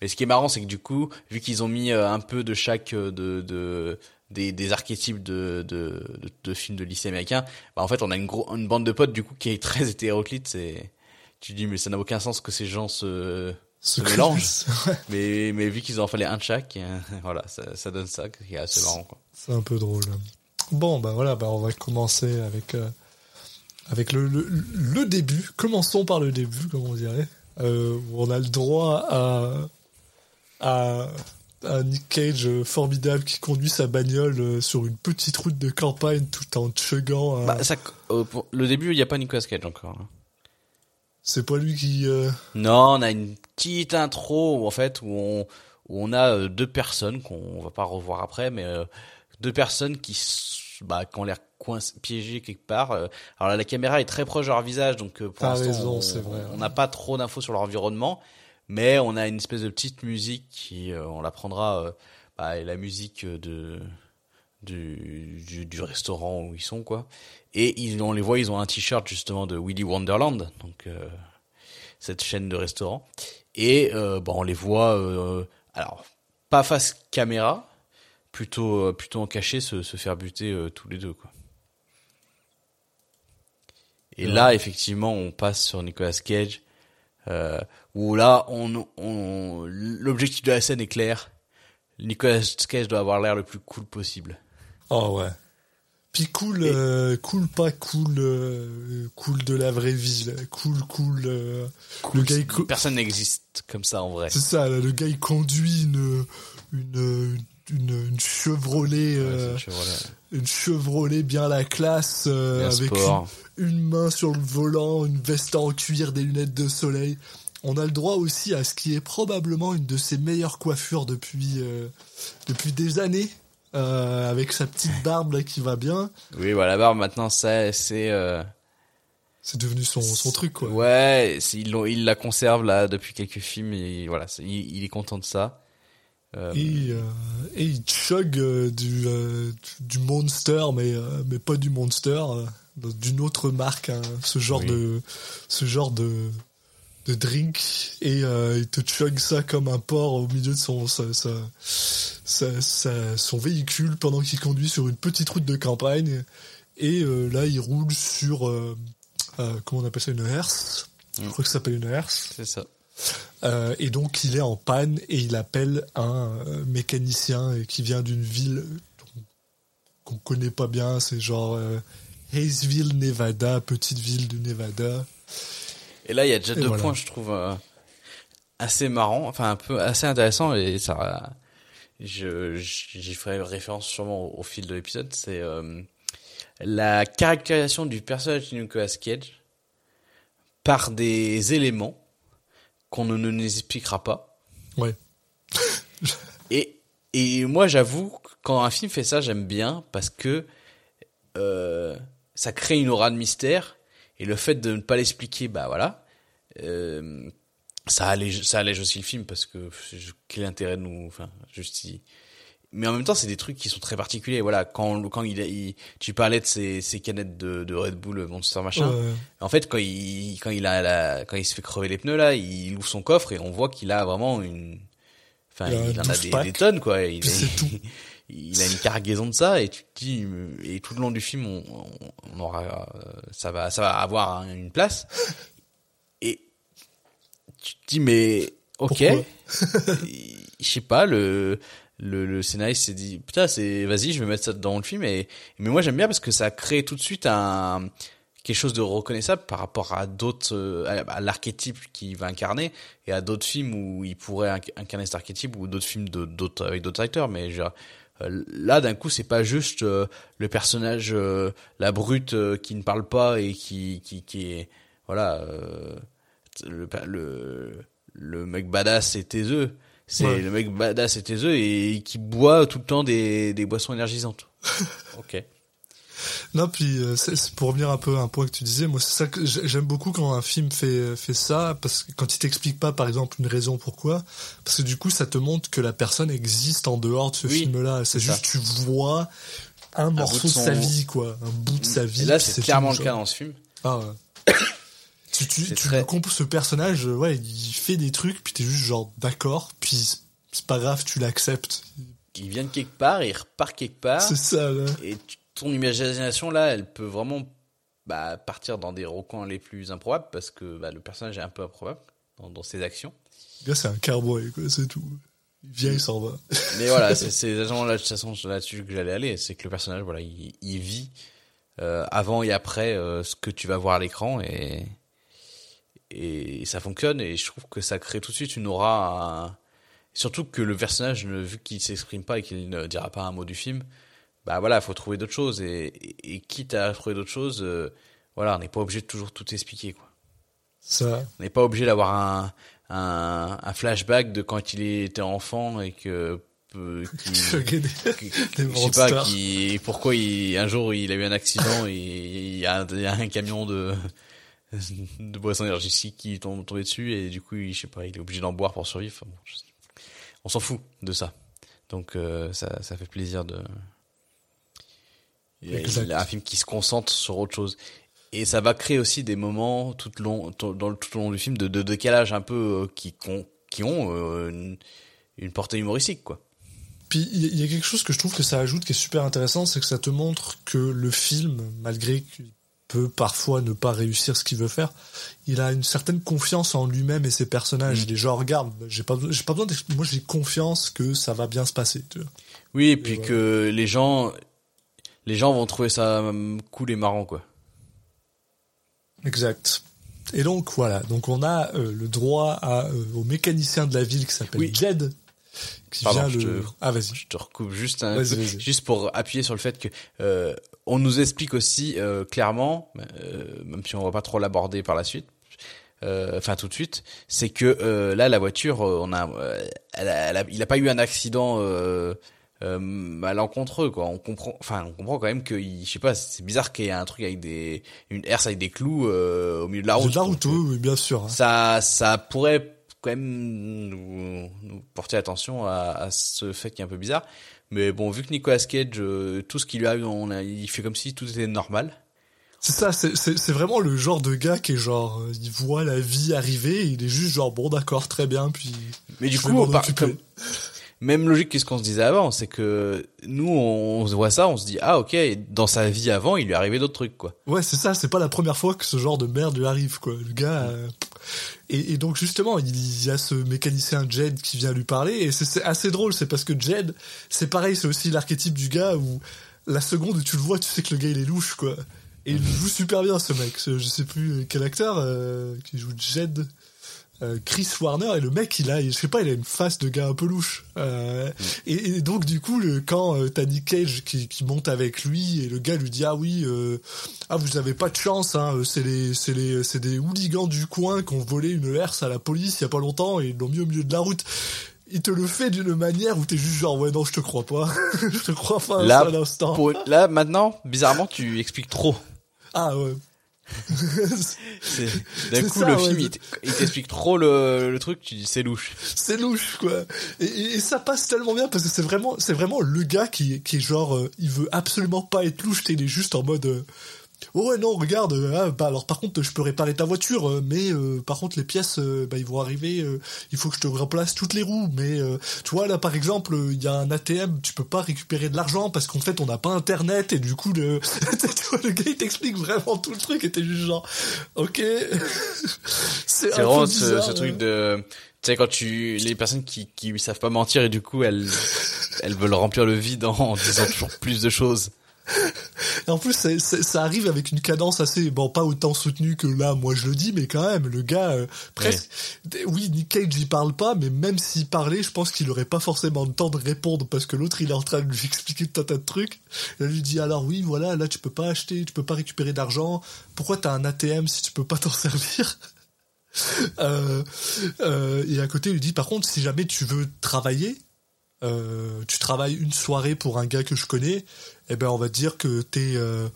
Mais ce qui est marrant c'est que du coup vu qu'ils ont mis euh, un peu de chaque euh, de, de des, des archétypes de, de, de, de films de lycée américain, bah en fait on a une, gros, une bande de potes du coup qui est très hétéroclite. C'est tu te dis mais ça n'a aucun sens que ces gens se se se mélange. connaissent. Ouais, mais mais vu qu'ils en fallait un de chaque, voilà ça, ça donne ça qui est assez marrant quoi. c'est un peu drôle. Bon, bah voilà, bah on va commencer avec euh, avec le, le, le début. Commençons par le début, comme on dirait. Euh, où on a le droit à à un Nick Cage euh, formidable qui conduit sa bagnole euh, sur une petite route de campagne tout en chuggant. euh, Bah, ça, euh, pour le début, il n'y a pas Nicolas Cage encore. hein. c'est pas lui qui. euh, Non, on a une petite intro en fait où on où on a deux personnes qu'on va pas revoir après, mais deux personnes qui, bah, qui ont l'air coincées, piégées quelque part. Euh, Alors là, la caméra est très proche de leur visage, donc euh, pour l'instant, on- n'a pas trop d'infos sur leur environnement, mais on a une espèce de petite musique qui, euh, on la prendra, bah, la musique de du, du, du restaurant où ils sont quoi. Et ils, on les voit, ils ont un t-shirt justement de Willy Wonderland, donc euh, cette chaîne de restaurants. Et euh, bon, on les voit, euh, alors pas face caméra, plutôt plutôt en cachet, se, se faire buter tous les deux quoi. Et là, effectivement, on passe sur Nicolas Cage, euh, où là, on, on l'objectif de la scène est clair. Nicolas Cage doit avoir l'air le plus cool possible. Oh ouais. Puis cool, euh, cool pas cool, euh, cool de la vraie vie, là. cool, cool. euh, le gars, Personne n'existe comme ça en vrai. c'est ça, là, le gars il conduit une une une, une Chevrolet, euh, c'est Chevrolet. une Chevrolet bien la classe, euh, avec une, une main sur le volant, une veste en cuir, des lunettes de soleil. On a le droit aussi à ce qui est probablement une de ses meilleures coiffures depuis euh, depuis des années, euh, avec sa petite barbe là qui va bien. Oui, voilà, la barbe maintenant, ça, c'est. Euh, C'est devenu son, son truc, quoi. ouais, il la conserve là depuis quelques films et voilà, il est content de ça. Euh, Et, euh, et il chug euh, du, euh, du Monster, mais, mais pas du Monster, d'une autre marque, hein, ce genre Oui. de ce genre de, de drink. Et il te chug ça comme un porc au milieu de son, sa, sa- son véhicule pendant qu'il conduit sur une petite route de campagne. Et là, il roule sur, comment on appelle ça, une herse. Je crois que ça s'appelle une herse. c'est ça. Euh, et donc il est en panne et il appelle un euh, mécanicien qui vient d'une ville qu'on connaît pas bien, c'est genre euh, Hayesville, Nevada, petite ville du Nevada. Et là, il y a déjà Et deux voilà. points, je trouve, euh, assez marrants, enfin un peu assez intéressants et ça, je j'y ferai référence sûrement au, au fil de l'épisode. C'est la caractérisation du personnage de Nicolas Cage par des éléments qu'on ne nous expliquera pas. Ouais. Et, et moi, j'avoue, quand un film fait ça, j'aime bien parce que euh, ça crée une aura de mystère. Et le fait de ne pas l'expliquer, bah voilà, euh, ça allège, ça allège aussi le film parce que quel intérêt de nous, enfin, juste Mais en même temps, c'est des trucs qui sont très particuliers. Voilà, quand quand il, il tu parlais de ces, ces canettes de, de Red Bull Monster machin. Ouais. En fait, quand il quand il a la, quand il se fait crever les pneus là, il ouvre son coffre et on voit qu'il a vraiment une, enfin, Il en a 12 des, tonnes quoi. Il, tout. il a une cargaison de ça et tu te dis et tout le long du film on, on aura euh, ça va ça va avoir une place et tu te dis mais ok je sais pas le le, le scénariste s'est dit putain c'est vas-y je vais mettre ça dans le film. Mais moi j'aime bien parce que ça crée tout de suite un quelque chose de reconnaissable par rapport à d'autres euh, à, l'archétype qu'il va incarner et à d'autres films où il pourrait inc- incarner cet archétype ou d'autres films de d'autres avec d'autres acteurs. Mais euh, là d'un coup c'est pas juste euh, le personnage la brute qui ne parle pas et qui qui qui est voilà le le le mec badass et taiseux c'est Ouais. le mec badass et taiseux et qui boit tout le temps des des boissons énergisantes ok Non, puis euh, c'est pour revenir un peu à un point que tu disais, moi c'est ça que j'ai- j'aime beaucoup quand un film fait fait ça, parce que quand il t'explique pas par exemple une raison pourquoi, parce que du coup ça te montre que la personne existe en dehors de ce Oui, film-là. C'est juste tu vois un morceau de, de sa vie, quoi, un bout de sa vie. et là c'est clairement le cas dans ce film Ah ouais. tu tu, tu très- compres ce personnage, euh, ouais, il fait des trucs, puis t'es juste genre d'accord, puis c'est- pas grave, tu l'acceptes. il vient de quelque part il repart quelque part C'est ça, là. et ton imagination là elle peut vraiment bah, partir dans des recoins les plus improbables parce que bah, le personnage est un peu improbable dans, dans ses actions Le gars, c'est un cowboy, quoi, c'est tout. Il vient, il s'en va. Mais voilà, c'est c'est exactement là, de toute façon là-dessus que j'allais aller, c'est que le personnage, voilà, il, il vit euh, avant et après euh, ce que tu vas voir à l'écran et et ça fonctionne et je trouve que ça crée tout de suite une aura, surtout que le personnage, vu qu'il s'exprime pas et qu'il ne dira pas un mot du film, bah voilà, faut trouver d'autres choses. Et, et, et quitte à trouver d'autres choses, euh, voilà, on n'est pas obligé de toujours tout expliquer quoi. Ça, On n'est pas obligé d'avoir un, un, un flashback de quand il était enfant et que euh, qui, je sais pas qui pourquoi il un jour il a eu un accident et il y a un, il y a un camion de de boissons énergétiques qui tombe tombé dessus et du coup il, je sais pas il est obligé d'en boire pour survivre. Enfin, bon, je sais- on s'en fout de ça. Donc euh, ça ça fait plaisir de il y a- un film qui se concentre sur autre chose. Et ça va créer aussi des moments tout long tout, dans tout au long du film de, de décalage un peu euh, qui qui ont, euh, une, une portée humoristique quoi. Puis il y, a- quelque chose que je trouve que ça ajoute qui est super intéressant, c'est que ça te montre que le film, malgré peut parfois ne pas réussir ce qu'il veut faire, il a une certaine confiance en lui-même et ses personnages. Mm. Il est genre, regarde, j'ai pas, besoin- j'ai pas besoin moi j'ai confiance que ça va bien se passer. Tu vois. Oui, et puis que les gens, les gens vont trouver ça hum, cool et marrant, quoi. Exact. Et donc voilà, donc on a euh, le droit à, euh, au mécanicien de la ville qui s'appelle Oui. Jed, qui Pardon, vient je le. te- Ah vas-y. Je te recoupe juste un Vas-y, peu, vas-y. juste pour appuyer sur le fait que euh, on nous explique aussi euh, clairement, euh, même si on va pas trop l'aborder par la suite, euh, enfin tout de suite, c'est que euh, là la voiture, euh, on a, elle a- elle a- il a pas eu un accident euh, euh, malencontreux quoi. On comprend, enfin on comprend quand même que, il- je sais pas, c'est bizarre qu'il y ait un truc avec des, une herse avec des clous euh, au milieu de la route. de la route, oui, oui, bien sûr. hein. ça ça pourrait quand même nous, nous porter attention à, à ce fait qui est un peu bizarre mais bon vu que Nicolas Cage euh, tout ce qui lui arrive on a, il fait comme si tout était normal. C'est ça, c'est- vraiment le genre de gars qui est genre, euh, il voit la vie arriver, et il est juste genre, bon d'accord, très bien, puis... mais du coup par- comme- même logique que ce qu'on se disait avant c'est que nous on, se voit ça on se dit ah ok dans sa vie avant il lui arrivait d'autres trucs quoi Ouais, c'est ça, c'est pas la première fois que ce genre de merde lui arrive, quoi. Le gars... euh, Et, donc justement, il y a ce mécanicien Jed qui vient lui parler, et c'est assez drôle, c'est parce que Jed, c'est pareil, c'est aussi l'archétype du gars où la seconde où tu le vois, tu sais que le gars il est louche, quoi. Et il joue super bien ce mec. Je sais plus quel acteur euh, qui joue Jed. Euh, Chris Warner et le mec il a je sais pas il a une face de gars un peu louche. Euh, et, et donc du coup le, quand euh, t'as Nick Cage qui, qui monte avec lui et le gars lui dit ah oui euh, ah vous avez pas de chance hein c'est les c'est les c'est des hooligans du coin qui ont volé une herse à la police il y a pas longtemps et ils l'ont mis au milieu de la route. Il te le fait d'une manière où t'es juste genre ouais non je te crois pas. Je te crois pas un Là, instant. Pour- là maintenant bizarrement tu expliques trop. Ah ouais d'un coup ça, le ouais, film il t'explique trop le, le truc tu dis c'est louche. C'est louche quoi. Et, et- et ça passe tellement bien parce que c'est vraiment c'est vraiment le gars qui qui est genre euh, il veut absolument pas être louche il est juste en mode euh, oh ouais non regarde euh, ah, bah alors par contre je peux réparer ta voiture euh, mais euh, par contre les pièces euh, bah ils vont arriver euh, il faut que je te remplace toutes les roues mais euh, tu vois là par exemple il y a un ATM tu peux pas récupérer de l'argent parce qu'en fait on n'a pas internet et du coup le le gars il t'explique vraiment tout le truc et t'es juste genre ok c'est vraiment ce, ce hein. truc de, tu sais, quand tu, les personnes qui, qui savent pas mentir et du coup, elles, elles veulent remplir le vide en disant toujours plus de choses. Et en plus, ça arrive avec une cadence assez, bon, pas autant soutenue que là, moi je le dis, mais quand même, le gars, euh, presque, oui, Nick Cage, il parle pas, mais même s'il parlait, je pense qu'il aurait pas forcément le temps de répondre parce que l'autre, il est en train de lui expliquer tout un tas de trucs. Et là, lui dit, alors oui, voilà, là, tu peux pas acheter, tu peux pas récupérer d'argent. Pourquoi t'as un ATM si tu peux pas t'en servir? Euh, euh, et à côté, il lui dit, par contre, si jamais tu veux travailler, euh, tu travailles une soirée pour un gars que je connais, eh ben on va dire que tes, euh,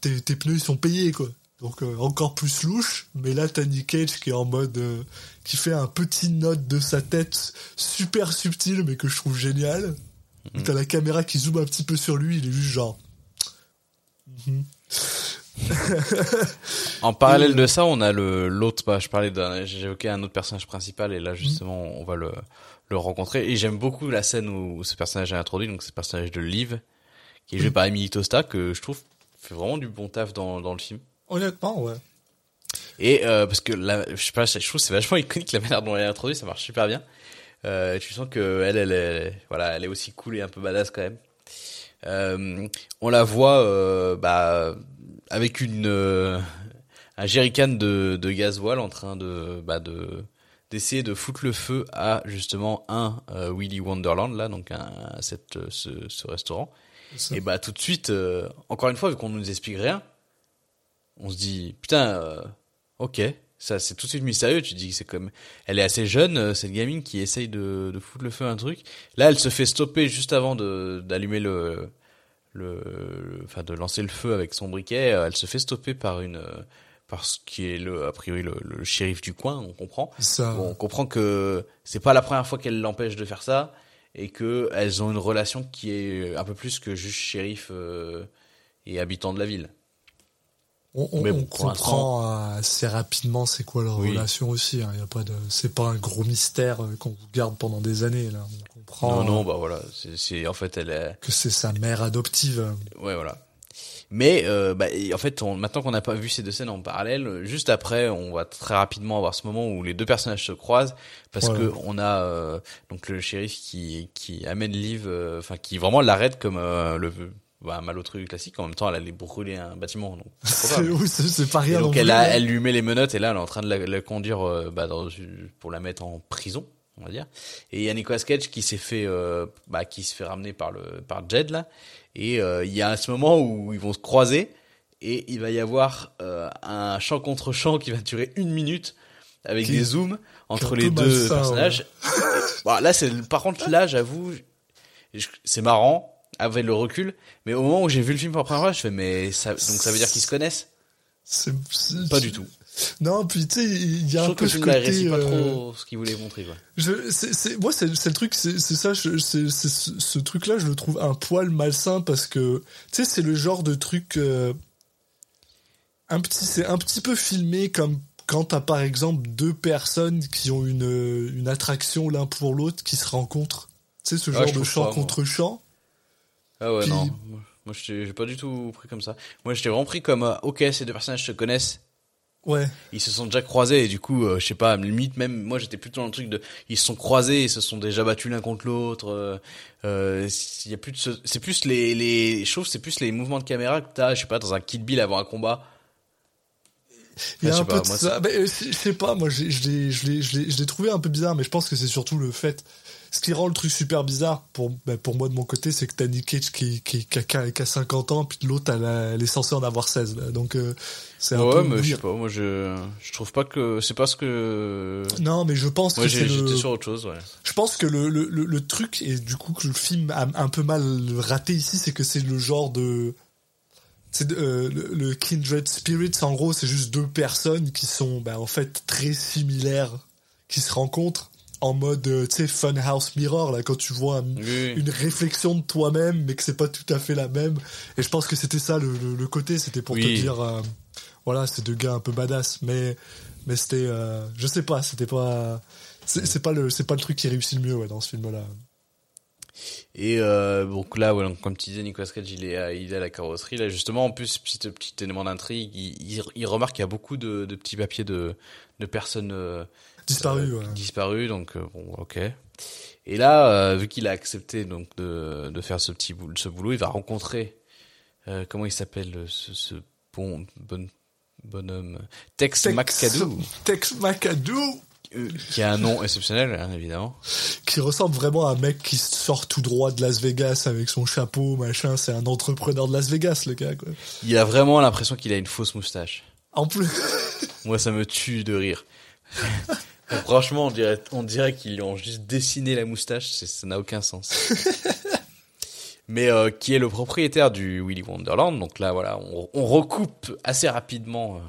tes, tes pneus ils sont payés quoi. Donc euh, encore plus louche, mais là t'as Nick Cage qui est en mode euh, qui fait un petit note de sa tête super subtil mais que je trouve génial. Où T'as la caméra qui zoome un petit peu sur lui, il est juste genre. Mhm. En parallèle de ça, on a le, l'autre, bah, je parlais d'un, évoqué un autre personnage principal et là, justement, on va le, le rencontrer. Et j'aime beaucoup la scène où ce personnage est introduit, donc c'est le personnage de Liv, qui est joué par Emily Tosta, que je trouve fait vraiment du bon taf dans, dans le film. Honnêtement, ouais. Et euh, parce que là, je sais pas, je trouve c'est vachement iconique la manière dont elle est introduite, ça marche super bien. Euh, tu sens que elle, elle est, voilà, elle est aussi cool et un peu badass quand même. Euh, on la voit, bah, avec une un jerrycan de, de gasoil en train de, bah, de d'essayer de foutre le feu à justement un Willy Wonderland là, donc un, cette, ce, ce restaurant. Et bah tout de suite, euh, encore une fois, vu qu'on nous explique rien, on se dit putain, euh, ok, Ça, c'est tout de suite mystérieux. Tu dis que c'est comme, elle est assez jeune, euh, cette gamine qui essaye de, de foutre le feu à un truc. Là, elle se fait stopper juste avant de d'allumer le, le, le- enfin de lancer le feu avec son briquet. Euh, Elle se fait stopper par une, euh, par ce qui est le, a priori le, le shérif du coin. On comprend. Ça, Bon, on comprend que c'est pas la première fois qu'elle l'empêche de faire ça et que elles ont une relation qui est un peu plus que juste shérif euh, et habitant de la ville. on, on- mais bon, on comprend assez rapidement c'est quoi leur Oui. relation aussi. Hein. Y a pas de, c'est pas un gros mystère euh, qu'on garde pendant des années là. On comprend non, non, euh, bah voilà, c'est en fait elle est, que c'est sa mère adoptive. ouais voilà. Mais euh, bah, en fait, on, maintenant qu'on n'a pas vu ces deux scènes en parallèle, euh, juste après, on va très rapidement avoir ce moment où les deux personnages se croisent parce Voilà. que on a euh, donc le shérif qui qui amène Liv, euh, enfin qui vraiment l'arrête comme euh, le bah, malotru classique. En même temps, elle allait brûler un bâtiment, donc C'est pas rien. donc elle, a, hein. elle lui met les menottes et là elle est en train de la, la conduire bah, dans, pour la mettre en prison, on va dire. Et il y a Nicolas Cage qui s'est fait, euh, bah, qui se fait ramener par le par Jed là. Et euh, il y a ce moment où ils vont se croiser et il va y avoir euh, un champ contre champ qui va durer une minute avec Qui- des zooms entre les deux personnages. Bon, là c'est par contre là j'avoue c'est marrant avec le recul, mais au moment où j'ai vu le film pour la première fois, je fais mais ça donc ça veut dire qu'ils se connaissent? C'est- Pas du tout. Non, puis tu sais, il y Je a un que peu le ce côté. pas euh, trop ce qu'il voulait montrer. Quoi. Je, c'est, c'est, moi, c'est, c'est le truc, c'est, c'est ça, je- c'est, c'est ce, ce truc-là, je le trouve un poil malsain parce que, tu sais, c'est le genre de truc, euh, un petit, c'est un petit peu filmé comme quand t'as par exemple deux personnes qui ont une, une attraction l'un pour l'autre qui se rencontrent. Tu sais, ce Ah, genre de chant pas, moi. contre chant. Ah ouais, Puis- non. Moi, je t'ai j'ai pas du tout pris comme ça. Moi, j'étais vraiment pris comme, euh, ok, ces deux personnages se connaissent. Ouais. Ils se sont déjà croisés et du coup, euh, je sais pas, limite même, moi j'étais plutôt dans le truc de, ils se sont croisés, ils se sont déjà battus l'un contre l'autre. Euh, euh, y a plus de, ce- c'est plus les, les, je trouve, que c'est plus les mouvements de caméra que t'as, je sais pas, dans un Kid Bill avant un combat. Il y a un peu pas, de moi, ça. Euh, je sais pas, moi, j'ai- je l'ai, je l'ai, je l'ai, je l'ai trouvé un peu bizarre, mais je pense que c'est surtout le fait. Ce qui rend le truc super bizarre pour, ben, pour moi de mon côté, c'est que t'as Nick Cage qui, qui, qui, a, qui a- qui a 50 ans, puis l'autre, elle, est censée en avoir 16. là. Donc, euh, c'est un Ouais, peu. mais je sais pas, moi je, je trouve pas que, c'est pas ce que, Non, mais je pense moi que j'étais le. sur autre chose, ouais. Je pense que le, le, le, le truc, et du coup que le film a un peu mal raté ici, c'est que c'est le genre de... C'est euh, le, le Kindred Spirits, en gros, c'est juste deux personnes qui sont ben, en fait très similaires, qui se rencontrent en mode, euh, tu sais, Funhouse Mirror, là, quand tu vois un- Oui, oui. une réflexion de toi-même, mais que c'est pas tout à fait la même. Et je pense que c'était ça le, le, le côté, c'était pour te dire, euh, voilà, c'est deux gars un peu badass, mais mais c'était, euh, je sais pas, c'était pas, c'est pas le, c'est pas le truc qui réussit le mieux ouais, dans ce film-là. Et euh, donc là, ouais, donc, comme tu disais, Nicolas Cage, il est, à, il est à la carrosserie. Là, justement, en plus, petit, petit élément d'intrigue, il, il, il remarque qu'il y a beaucoup de, de petits papiers de, de personnes Disparu. euh, ouais. disparues. Donc, euh, bon, ok. Et là, euh, vu qu'il a accepté donc de, de faire ce petit boulot, ce boulot, il va rencontrer euh, comment il s'appelle ce, ce bon, bon bonhomme? Tex, Tex- McAdoo, Tex McAdoo, qui a un nom exceptionnel, hein, évidemment. qui ressemble vraiment à un mec qui sort tout droit de Las Vegas avec son chapeau, machin. C'est un entrepreneur de Las Vegas, le gars. Quoi. Il a vraiment l'impression qu'il a une fausse moustache. En plus, Moi, ça me tue de rire. Franchement, on dirait, on dirait qu'ils lui ont juste dessiné la moustache, ça n'a aucun sens. Mais euh, qui est le propriétaire du Willy Wonderland, donc là, voilà, on, on recoupe assez rapidement euh,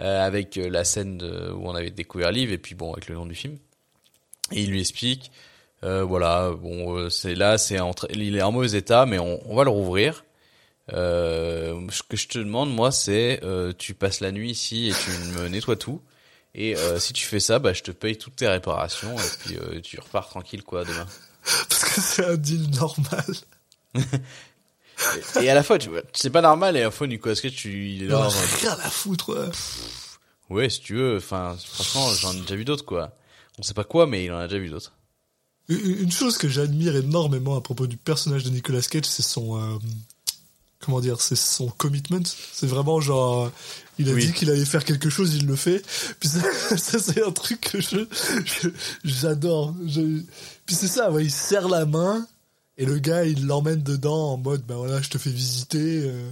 euh, avec euh, la scène de- où on avait découvert Liv et puis bon, avec le nom du film. Et il lui explique, euh, voilà, bon, euh, c'est là, c'est il est en mauvais état, mais on, on va le rouvrir. Euh, ce que je te demande, moi, c'est euh, tu passes la nuit ici et tu me nettoies tout. Et euh, si tu fais ça, bah, je te paye toutes tes réparations et puis euh, tu repars tranquille quoi demain. parce que c'est un deal normal. Et, et à la fois, tu vois, c'est pas normal et à la fois Nicolas Cage, tu il est Il là. genre, rien à foutre. ouais. ouais, si tu veux. Enfin, franchement, j'en ai déjà vu d'autres quoi. On sait pas quoi, mais il en a déjà vu d'autres. Une une chose que j'admire énormément à propos du personnage de Nicolas Cage, c'est son euh, comment dire, c'est son commitment. C'est vraiment genre, euh, il a Oui. dit qu'il allait faire quelque chose, il le fait. Puis ça, ça, c'est un truc que je j'adore. Je, puis c'est ça, ouais, il serre la main et le gars il l'emmène dedans en mode, ben voilà, je te fais visiter. euh,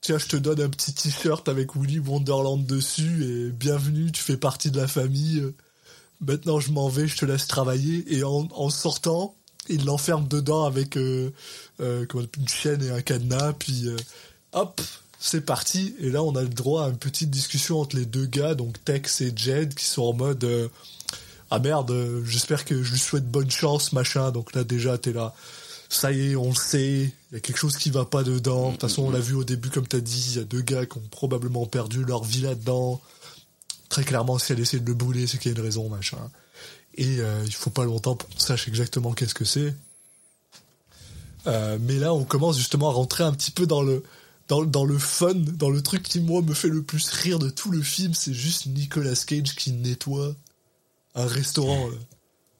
tiens, je te donne un petit t-shirt avec Willy Wonderland dessus et bienvenue, tu fais partie de la famille. Maintenant, je m'en vais, je te laisse travailler. Et en, en sortant, il l'enferme dedans avec euh, euh, une chaîne et un cadenas. Puis euh, hop, c'est parti. Et là, on a le droit à une petite discussion entre les deux gars, donc Tex et Jed, qui sont en mode ah merde, j'espère que je lui souhaite bonne chance, machin. Donc là, déjà, t'es là. Ça y est, on le sait. Il y a quelque chose qui va pas dedans. De toute façon, on l'a vu au début, comme t'as dit. Il y a deux gars qui ont probablement perdu leur vie là-dedans. Très clairement, si elle essaie de le bouler, c'est qu'il y a une raison, machin. Et euh, il faut pas longtemps pour qu'on sache exactement qu'est-ce que c'est. Euh, mais là, on commence justement à rentrer un petit peu dans le dans, dans le fun, dans le truc qui moi me fait le plus rire de tout le film, c'est juste Nicolas Cage qui nettoie un restaurant.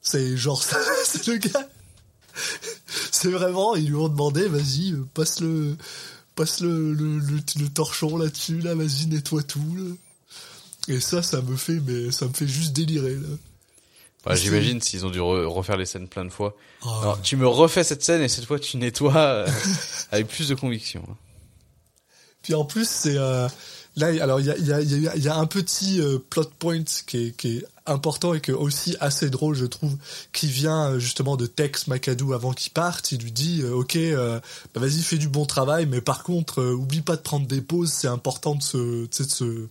C'est genre c'est le gars. C'est vraiment, ils lui ont demandé, vas-y, passe le passe le, le, torchon là-dessus, là, vas-y, nettoie tout. Et ça, ça me fait, mais ça me fait juste délirer là. Bah, C'est- J'imagine s'ils ont dû re- refaire les scènes plein de fois. Ah, Alors, tu me refais cette scène et cette fois tu nettoies euh, avec plus de conviction. hein. Puis en plus, c'est euh, là, alors il y a, y, a, y, a, y a un petit euh, plot point qui est, qui est important et que aussi assez drôle, je trouve, qui vient euh, justement de Tex McAdoo avant qu'il parte. Il lui dit, euh, ok, euh, bah, vas-y, fais du bon travail, mais par contre, euh, oublie pas de prendre des pauses. C'est important se, de se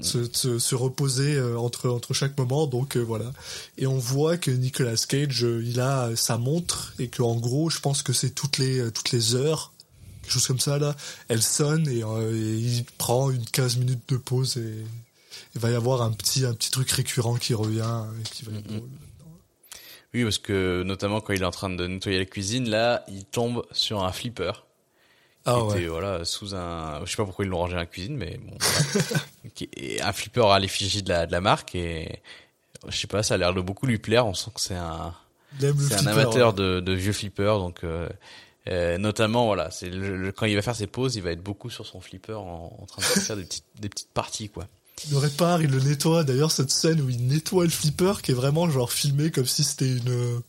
Se, se, se reposer euh, entre entre chaque moment donc euh, voilà et on voit que Nicolas Cage euh, il a sa montre et que en gros je pense que c'est toutes les euh, toutes les heures quelque chose comme ça là elle sonne et, euh, et il prend une 15 minutes de pause et il va y avoir un petit un petit truc récurrent qui revient et qui va être drôle. Oui, parce que notamment quand il est en train de nettoyer la cuisine, là, il tombe sur un flipper. Qui Ah était, ouais. voilà, sous un, je sais pas pourquoi ils l'ont rangé dans la cuisine, mais bon, voilà. Un flipper à l'effigie de la, de la marque et, je sais pas, ça a l'air de beaucoup lui plaire. On sent que c'est un, c'est un flipper, amateur ouais. de, de vieux flippers, donc, euh, euh, notamment, voilà, c'est le- le- quand il va faire ses pauses, il va être beaucoup sur son flipper en, en train de faire des petites, des petites parties, quoi. Il le répare, il le nettoie. D'ailleurs, cette scène où il nettoie le flipper, qui est vraiment genre filmé comme si c'était une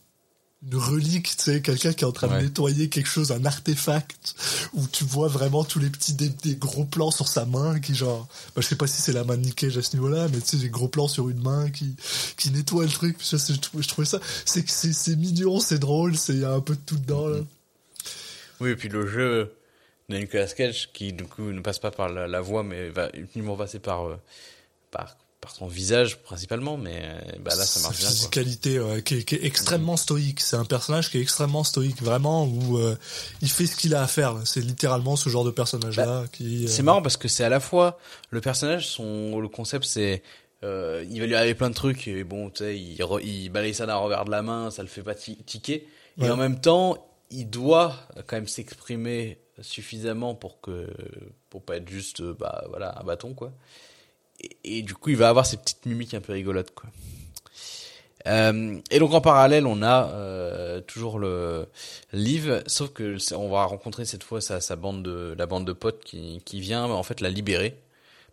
une relique, tu sais, quelqu'un qui est en train Ouais. de nettoyer quelque chose, un artefact, où tu vois vraiment tous les petits des, des gros plans sur sa main, qui genre, bah, je sais pas si c'est la main de Cage à ce niveau-là, mais tu sais, des gros plans sur une main qui qui nettoie le truc. Je, trouvais, je trouvais ça, c'est que c'est c'est mignon, c'est drôle, c'est il y a un peu de tout dedans là. Oui, et puis le jeu de Nicolas Cage, qui du coup ne passe pas par la, la voix, mais va uniquement passer par, euh, par, par son visage principalement, mais euh, bah là ça marche bien. Quoi. physicalité ouais, qui, est, qui est extrêmement stoïque. C'est un personnage qui est extrêmement stoïque, vraiment, où euh, il fait ce qu'il a à faire. C'est littéralement ce genre de personnage-là qui. euh, C'est marrant parce que c'est à la fois le personnage, son le concept c'est euh, il va lui arriver plein de trucs et bon tu sais il, re- il balaye ça d'un revers de la main, ça le fait pas ti- tiquer Ouais. et en même temps il doit quand même s'exprimer suffisamment pour que pour pas être juste euh, bah voilà un bâton quoi. Et, et du coup il va avoir ces petites mimiques un peu rigolotes quoi. Euh, et donc en parallèle, on a euh, toujours le Liv, sauf que on va rencontrer cette fois sa, sa bande de la bande de potes qui, qui vient en fait la libérer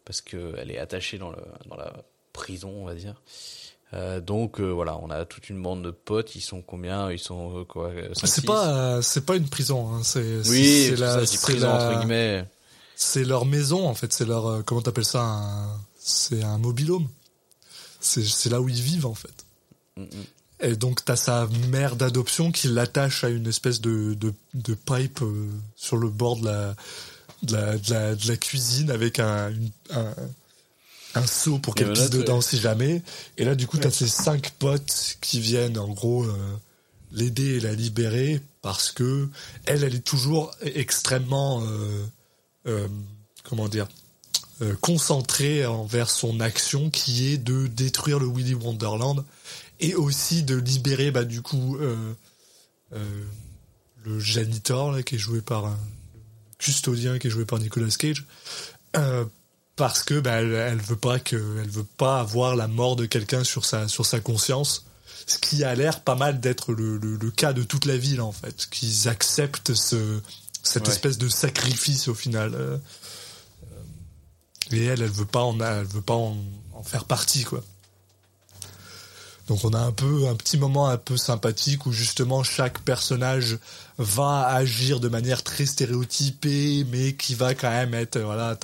parce que elle est attachée dans le dans la prison, on va dire. Euh, donc euh, voilà, on a toute une bande de potes. Ils sont combien? Ils sont euh, quoi euh, C'est pas, c'est pas une prison. Hein. C'est, Oui, c'est la, prison la- entre guillemets. C'est leur maison en fait. C'est leur, comment t'appelles ça un- C'est un mobilhome. C'est, là où ils vivent en fait. Mm. Et donc t'as sa mère d'adoption qui l'attache à une espèce de de, de pipe euh, sur le bord de la de la, de la, de la cuisine avec un une- un, un seau pour qu'elle pisse dedans ouais. si jamais. Et là du coup t'as ces cinq potes qui viennent en gros euh, l'aider et la libérer parce que elle elle est toujours extrêmement euh, comment dire euh, concentrée envers son action qui est de détruire le Willy Wonderland et aussi de libérer bah du coup euh, euh, le janitor là qui est joué par un custodien qui est joué par Nicolas Cage euh, parce que bah, elle, elle veut pas que elle veut pas avoir la mort de quelqu'un sur sa sur sa conscience ce qui a l'air pas mal d'être le, le, le cas de toute la ville en fait qu'ils acceptent ce cette Ouais. espèce de sacrifice au final euh, elle elle veut pas en elle veut pas en, faire partie quoi Donc on a un peu un petit moment un peu sympathique où justement chaque personnage va agir de manière très stéréotypée, mais qui va quand même être voilà.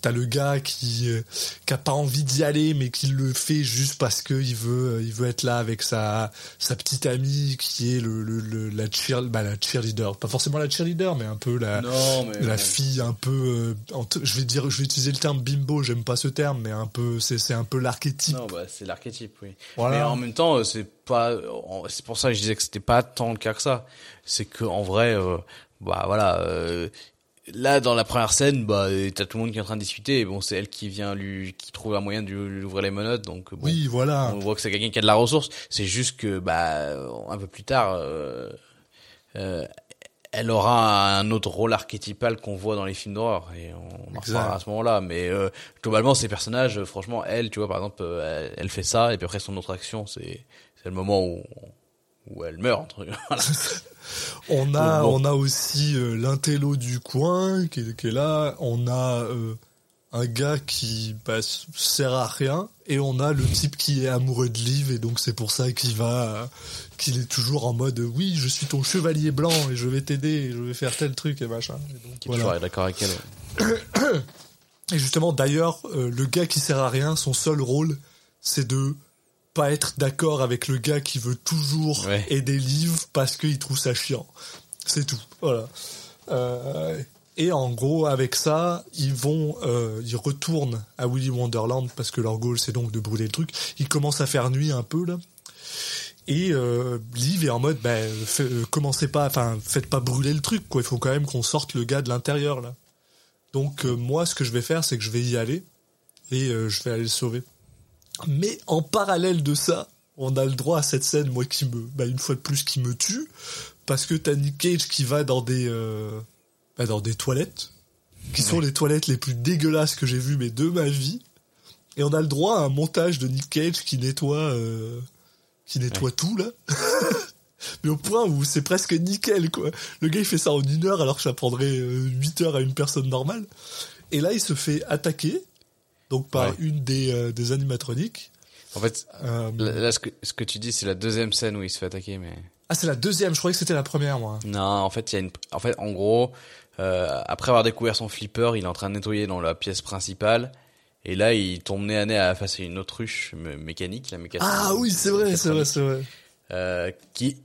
T'as le gars qui euh, qui a pas envie d'y aller mais qui le fait juste parce que il veut euh, il veut être là avec sa sa petite amie qui est le, le, le- la cheer bah, la cheerleader pas forcément la cheerleader mais un peu la Non, mais la fille un peu euh, je vais dire je vais utiliser le terme bimbo j'aime pas ce terme mais un peu c'est c'est un peu l'archétype Non, bah, c'est l'archétype, oui. Voilà. Mais en même temps, euh, c'est pas, c'est pour ça que je disais que c'était pas tant le cas que ça. C'est que, en vrai, euh, bah, voilà, euh, là, dans la première scène, bah, t'as tout le monde qui est en train de discuter, et bon, c'est elle qui vient lui, qui trouve un moyen de lui ouvrir les menottes, donc, bon. oui voilà On voit que c'est quelqu'un qui a de la ressource. C'est juste que, bah, un peu plus tard, euh, euh, elle aura un autre rôle archétypal qu'on voit dans les films d'horreur et on en Exact. reparlera à ce moment-là. Mais euh, globalement, ces personnages, euh, franchement, elle, tu vois, par exemple, euh, elle, elle fait ça et puis après son autre action, c'est c'est le moment où où elle meurt. Entre... voilà. On a, Bon. on a aussi euh, l'intello du coin qui est, qui est là. On a euh, un gars qui bah, sert à rien. Et on a le type qui est amoureux de Liv. Et donc c'est pour ça qu'il va, qu'il est toujours en mode oui, je suis ton chevalier blanc et je vais t'aider, et je vais faire tel truc et machin. Et donc, Qui est voilà. toujours d'accord avec elle. Et justement, d'ailleurs, euh, le gars qui sert à rien, son seul rôle, c'est de pas être d'accord avec le gars qui veut toujours Ouais. aider Liv parce qu'il trouve ça chiant. C'est tout. Voilà. Euh, et en gros, avec ça, ils vont, euh, ils retournent à Willy Wonderland parce que leur goal c'est donc de brûler le truc. Il commence à faire nuit un peu là. Et euh, Liv est en mode, ben, fait- euh, commencez pas, enfin, faites pas brûler le truc, quoi. Il faut quand même qu'on sorte le gars de l'intérieur là. Donc euh, moi, ce que je vais faire, c'est que je vais y aller et euh, je vais aller le sauver. Mais en parallèle de ça, on a le droit à cette scène, moi qui me, bah, une fois de plus, qui me tue, parce que t'as Nick Cage qui va dans des, euh, bah, dans des toilettes, qui sont les toilettes les plus dégueulasses que j'ai vues mais de ma vie. Et on a le droit à un montage de Nick Cage qui nettoie, euh, qui nettoie tout là. mais au point où c'est presque nickel quoi. Le gars il fait ça en une heure alors que ça prendrait euh, 8 heures à une personne normale. Et là il se fait attaquer donc par Ouais. une des, euh, des animatroniques. En fait, Euh, là, ce que ce que tu dis, c'est la deuxième scène où il se fait attaquer, mais. Ah c'est la deuxième, je croyais que c'était la première moi. Non, en fait, il y a une. En fait, en gros, euh, après avoir découvert son flipper, il est en train de nettoyer dans la pièce principale. Et là, il tombe nez à nez à face à une autruche mé- mécanique, la mécanique. Ah oui c'est vrai, c'est vrai, c'est vrai. Euh, qui,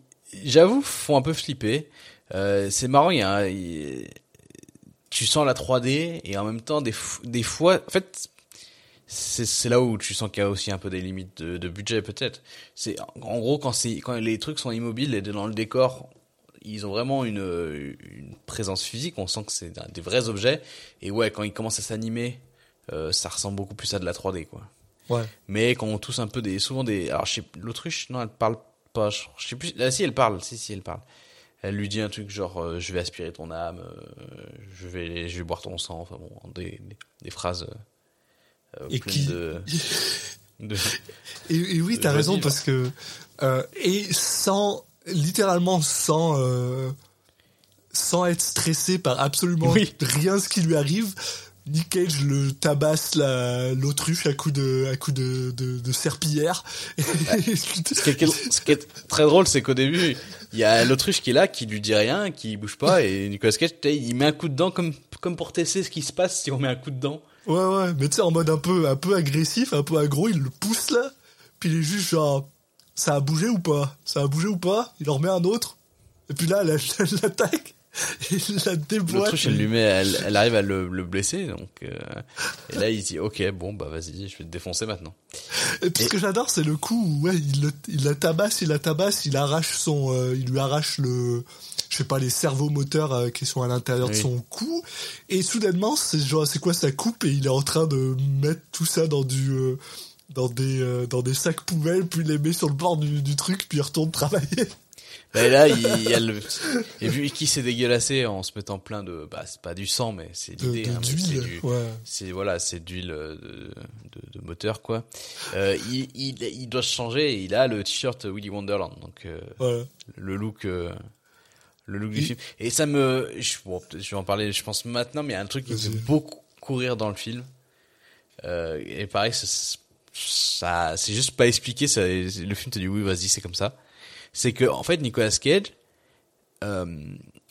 j'avoue, font un peu flipper. Euh, c'est marrant, il y a, un- il- tu sens la 3D et en même temps des, des fois, en fait, c'est là où tu sens qu'il y a aussi un peu des limites de, de budget peut-être. C'est en gros quand c'est quand les trucs sont immobiles et dans le décor, ils ont vraiment une, une présence physique. On sent que c'est des vrais objets. Et ouais, quand ils commencent à s'animer, euh, ça ressemble beaucoup plus à de la 3D quoi. Ouais. Mais quand on tousse un peu des, souvent des, alors l'autruche, non, elle parle pas, je, je sais plus, ah, si elle parle, si, si, elle parle. Elle lui dit un truc genre, euh, je vais aspirer ton âme, euh, je vais, je vais boire ton sang, enfin bon, des, des, des phrases, Et pleines qui- de, de, Et, et oui, t'as raison vivre. parce que euh, et sans littéralement sans euh, sans être stressé par absolument Oui. rien ce qui lui arrive, Nick Cage le tabasse la l'autruche à coup de à coup de de, de serpillière. Ce qui est, ce qui est très drôle, c'est qu'au début, il y a l'autruche qui est là, qui lui dit rien, qui bouge pas, et Nicolas Cage, il met un coup de dent comme, comme pour tester ce qui se passe si on met un coup de dent. Ouais ouais, mais tu sais en mode un peu un peu agressif, un peu aggro, il le pousse là, puis il est juste genre ça a bougé ou pas? Ça a bougé ou pas? Il en remet un autre. Et puis là, l'attaque. Il la déboîte. L'autruche, elle lui met, elle, elle arrive à le, le blesser, donc, euh, et là, il dit, ok, bon, bah, vas-y, je vais te défoncer maintenant. Et puis ce que j'adore, c'est le coup où ouais, il, le- il la tabasse, il la tabasse, il arrache son, euh, il lui arrache le, je sais pas, les cerveaux moteurs euh, qui sont à l'intérieur de son cou. Et soudainement, c'est genre, c'est quoi sa coupe? Et il est en train de mettre tout ça dans du, dans des, euh, dans des sacs poubelles, puis les met sur le bord du, du truc, puis il retourne travailler. Et là, il, il y a le, et vu qu'il s'est dégueulassé en se mettant plein de, bah, c'est pas du sang, mais c'est l'idée, de- hein, c'est d'huile. du, Ouais. c'est voilà, c'est d'huile euh, de, de, de moteur quoi. Euh, il, il, il doit se changer. Et il a le t-shirt Willy Wonderland, donc euh, Voilà. le look, euh, le look du Il- film. Et ça me, je, bon, peut-être je vais en parler, je pense maintenant, mais il y a un truc qui me fait beaucoup courir dans le film. Euh, et pareil, c'est- ça, c'est juste pas expliqué. Ça, le film te dit oui, vas-y, c'est comme ça. C'est que en fait, Nicolas Cage, euh,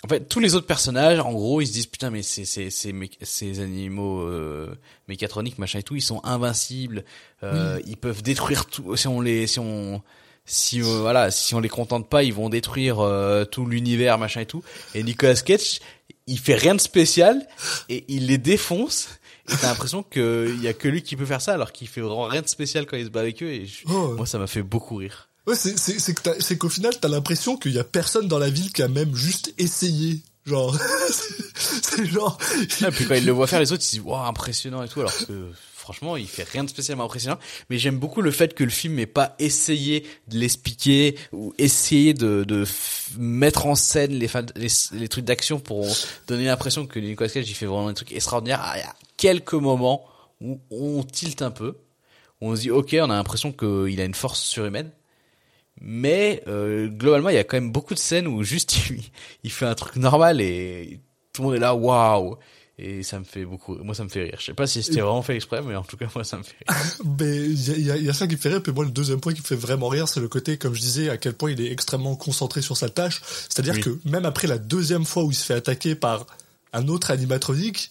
en fait, tous les autres personnages, en gros, ils se disent putain, mais ces ces ces, animaux euh, mécatroniques, machin et tout, ils sont invincibles. Euh, Ils peuvent détruire tout. Si on les, si on si euh, voilà, si on les contente pas, ils vont détruire euh, tout l'univers, machin et tout. Et Nicolas Cage, il fait rien de spécial et il les défonce. Et t'as l'impression qu'il y a que lui qui peut faire ça, alors qu'il fait vraiment rien de spécial quand il se bat avec eux. Et je- Oh. moi, ça m'a fait beaucoup rire. Ouais, c'est qu'au final t'as l'impression qu'il y a personne dans la ville qui a même juste essayé. Genre, c'est- genre. Et puis quand il le voit faire, les autres ils se disent waouh impressionnant et tout, alors que franchement il fait rien de spécialement impressionnant. Mais j'aime beaucoup le fait que le film n'ait pas essayé de l'expliquer ou essayé de, de mettre en scène les, les, les trucs d'action pour donner l'impression que Nicolas Cage il fait vraiment des trucs extraordinaires. Ah, Il y a quelques moments où on tilte un peu, où on se dit ok on a l'impression qu'il a une force surhumaine. Mais euh, globalement, il y a quand même beaucoup de scènes où juste il, il fait un truc normal et tout le monde est là, waouh Et ça me fait beaucoup, moi ça me fait rire. Je sais pas si c'était vraiment fait exprès, mais en tout cas moi ça me fait rire. Mais il y a, y a- ça qui me fait rire. Puis moi, le deuxième point qui me fait vraiment rire, c'est le côté, comme je disais, à quel point il est extrêmement concentré sur sa tâche. C'est-à-dire Oui. que même après la deuxième fois où il se fait attaquer par un autre animatronique,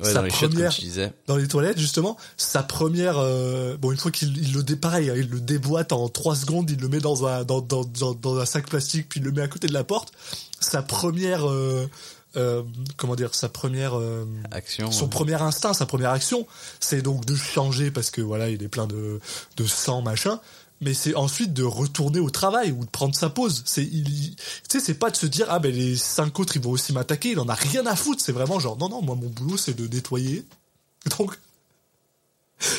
Ouais, sa dans première disais. dans les toilettes justement, sa première, euh, bon une fois qu'il il le dé, pareil, hein, il le déboîte en trois secondes, il le met dans un dans, dans, dans, dans un sac plastique, puis il le met à côté de la porte. Sa première, euh, euh, comment dire, sa première euh, Action. son premier instinct, sa première action, c'est donc de changer parce que voilà, il est plein de, de sang, machin. Mais c'est ensuite de retourner au travail ou de prendre sa pause. C'est, il, tu sais, c'est pas de se dire, ah ben les cinq autres ils vont aussi m'attaquer, il en a rien à foutre. C'est vraiment genre, non, non, moi mon boulot c'est de nettoyer. Donc,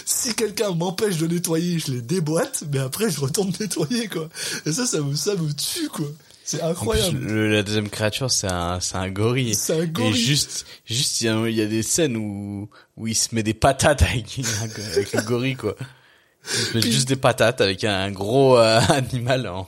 si quelqu'un m'empêche de nettoyer, je les déboîte, mais après je retourne nettoyer, quoi. Et ça, ça me, ça me tue, quoi. C'est en plus, incroyable. le- la deuxième créature, c'est un, c'est un gorille. C'est un Et gorille. juste, juste, il y a, il y a des scènes où, où il se met des patates avec, avec le gorille, quoi. Juste des patates avec un gros euh, animal en,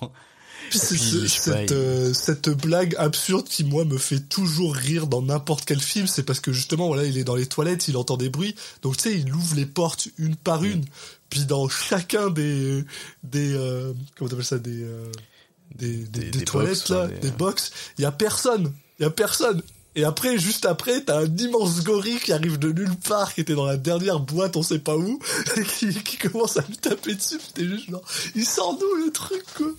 Puis c'est ce- cette, euh, cette blague absurde qui moi me fait toujours rire dans n'importe quel film, c'est parce que justement voilà il est dans les toilettes, il entend des bruits, donc tu sais il ouvre les portes une par une, puis dans chacun des des euh, comment t'appelles ça des euh, des, des, Des- toilettes box, là, des- des box, il y a personne, il y a personne. Et après, juste après, t'as un immense gorille qui arrive de nulle part, qui était dans la dernière boîte, on sait pas où, et qui, qui commence à lui taper dessus. T'es juste genre, il sort d'où le truc, quoi?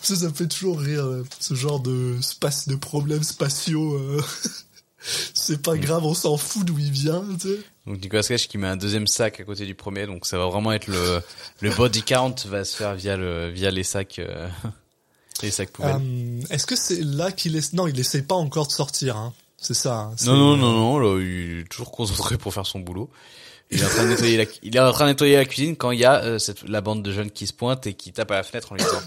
Ça, ça me fait toujours rire, euh, ce genre de space, de problèmes spatiaux. euh. C'est pas grave, on s'en fout d'où il vient, tu sais. Donc Nicolas Cage qui met un deuxième sac à côté du premier, donc ça va vraiment être le le body count va se faire via le via les sacs euh, les sacs poubelles. Est-ce que c'est là qu'il est... Non, il essaye pas encore de sortir, hein. C'est ça. hein. Non non non non, là il est toujours concentré pour faire son boulot. Il est en train de nettoyer la il est en train de nettoyer la cuisine quand il y a euh, cette la bande de jeunes qui se pointe et qui tape à la fenêtre en lui disant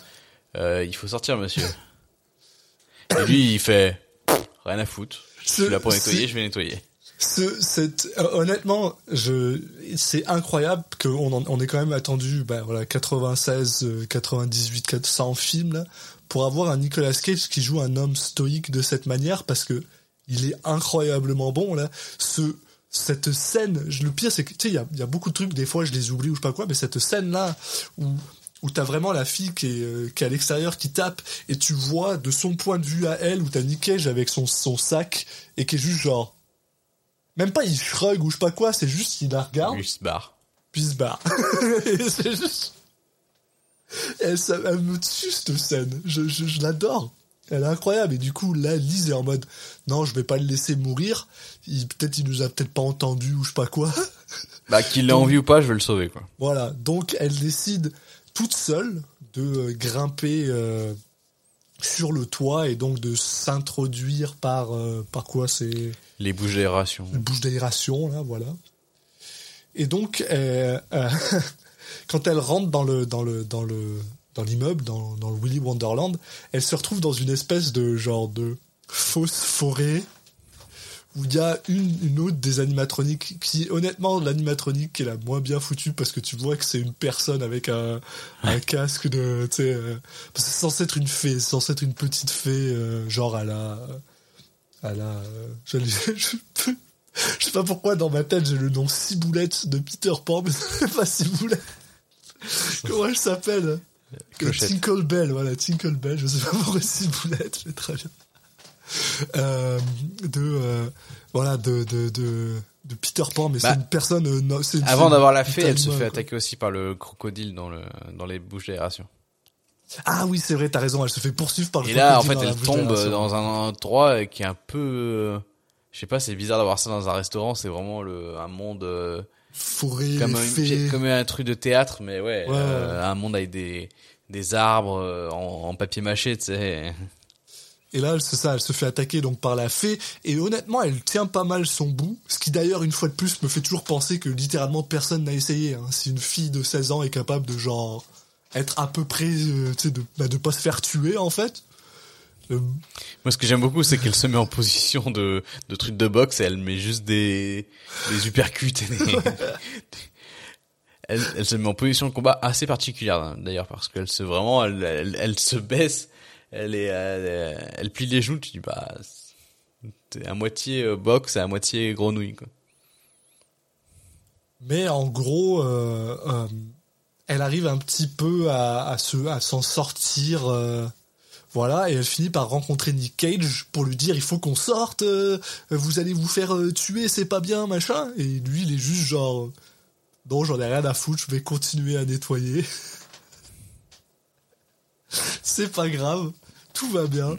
euh, il faut sortir monsieur. Et lui il fait rien à foutre. Je suis là pour nettoyer, je vais nettoyer. Ce, cette, euh, honnêtement, je, c'est incroyable qu'on en- on ait quand même attendu, bah, voilà, 96, euh, 98, 400 films, là, pour avoir un Nicolas Cage qui joue un homme stoïque de cette manière, parce que il est incroyablement bon, là. Ce, cette scène, le pire, c'est que, tu sais, il y a, il y a beaucoup de trucs, des fois, je les oublie ou je sais pas quoi, mais cette scène-là, où, où t'as vraiment la fille qui est, euh, qui est à l'extérieur, qui tape, et tu vois de son point de vue à elle, où t'as Nick Cage avec son, son sac, et qui est juste genre, même pas il shrug ou je sais pas quoi, c'est juste il la regarde, Lui il se barre. puis il se barre. Et c'est juste... Elle, ça, elle me tue cette scène, je, je, je l'adore. Elle est incroyable. Et du coup, là, Lise est en mode, non, je vais pas le laisser mourir. Il, peut-être il nous a peut-être pas entendu ou je sais pas quoi. Bah qu'il l'ait envie ou pas, je veux le sauver quoi. Voilà, donc elle décide toute seule de euh, grimper euh, sur le toit et donc de s'introduire par euh, par quoi c'est Les bouches d'aération. une bouche d'aération là, voilà. Et donc euh, quand elle rentre dans le dans le dans le dans l'immeuble dans dans le Willy Wonderland, elle se retrouve dans une espèce de genre de fausse forêt où il y a une, une autre des animatroniques qui, honnêtement, l'animatronique qui est la moins bien foutue parce que tu vois que c'est une personne avec un, un casque de, tu sais, euh, c'est censé être une fée, c'est censé être une petite fée, euh, genre à la, à la, euh, je, je sais pas pourquoi dans ma tête j'ai le nom Ciboulette de Peter Pan, mais c'est pas Ciboulette. Comment elle s'appelle? Clochette. Tinkle Bell, voilà, Tinkle Bell, je sais pas pourquoi c'est boulette, mais très bien. Euh, de, euh, voilà, de, de, de, de Peter Pan, mais Bah, c'est une personne, euh, non, une- Avant d'avoir la fée, elle se fait quoi. attaquer aussi par le crocodile dans le dans les bouches d'aération. Ah oui, c'est vrai, t'as raison, elle se fait poursuivre par le Et là, en fait, elle tombe dans un endroit qui est un peu, euh, je sais pas, c'est bizarre d'avoir ça dans un restaurant. C'est vraiment le un monde Forêt, comme un, comme un truc de théâtre, mais ouais, Ouais, euh, un monde avec des des arbres euh, en, en papier mâché, tu sais. Et là, c'est ça, elle se fait attaquer donc par la fée. Et honnêtement, elle tient pas mal son bout. Ce qui d'ailleurs, une fois de plus, me fait toujours penser que littéralement personne n'a essayé. Hein. Si une fille de 16 ans est capable de genre être à peu près, euh, tu sais, de, bah, de pas se faire tuer en fait. Moi, ce que j'aime beaucoup, c'est qu'elle se met en position de, de truc de boxe et elle met juste des, des uppercuts. et des- elle, elle se met en position de combat assez particulière, hein, d'ailleurs, parce qu'elle se vraiment, elle, elle, elle se baisse, elle est, elle, elle plie les genoux, tu dis, bah, c'est à moitié euh, boxe et à moitié grenouille, quoi. Mais en gros, euh, euh, elle arrive un petit peu à, à se, à s'en sortir. euh, voilà, et elle finit par rencontrer Nick Cage pour lui dire il faut qu'on sorte, euh, vous allez vous faire euh, tuer, c'est pas bien, machin. Et lui, il est juste genre non, j'en ai rien à foutre, je vais continuer à nettoyer. c'est pas grave, tout va bien.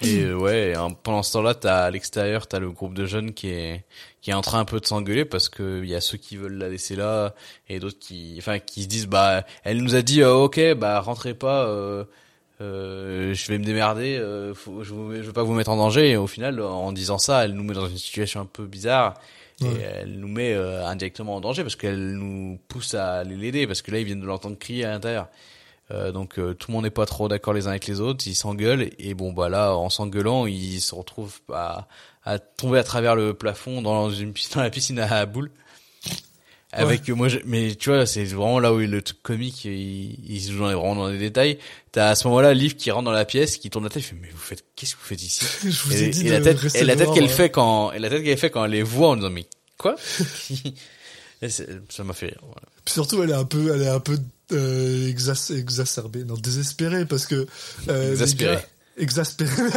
Et euh, ouais, hein, pendant ce temps-là, t'as à l'extérieur, t'as le groupe de jeunes qui est qui est en train un peu de s'engueuler parce que il y a ceux qui veulent la laisser là et d'autres qui, enfin, qui se disent bah, elle nous a dit euh, ok, bah rentrez pas, euh, euh, je vais me démerder, euh, faut, je, vous- je veux pas vous mettre en danger. Et au final, en disant ça, elle nous met dans une situation un peu bizarre. Et Ouais. elle nous met euh, indirectement en danger parce qu'elle nous pousse à aller l'aider parce que là ils viennent de l'entendre crier à l'intérieur. Euh, donc euh, tout le monde n'est pas trop d'accord les uns avec les autres, ils s'engueulent et bon bah là en s'engueulant ils se retrouvent à, à tomber à travers le plafond dans une piscine, dans la piscine à boules. Avec moi, je- mais tu vois, c'est vraiment là où le truc comique, il, il se joue vraiment dans les détails. T'as à ce moment-là Liv qui rentre dans la pièce, qui tourne la tête, il fait mais vous faites, qu'est-ce que vous faites ici? Je vous et, ai dit et de la tête, et la tête qu'elle ouais. fait quand, et la tête qu'elle fait quand elle les voit en disant mais quoi? Ça m'a fait rire. voilà. Puis surtout, elle est un peu, elle est un peu euh, exacerbée, non désespérée parce que euh, Exaspérée. gars- exaspérée.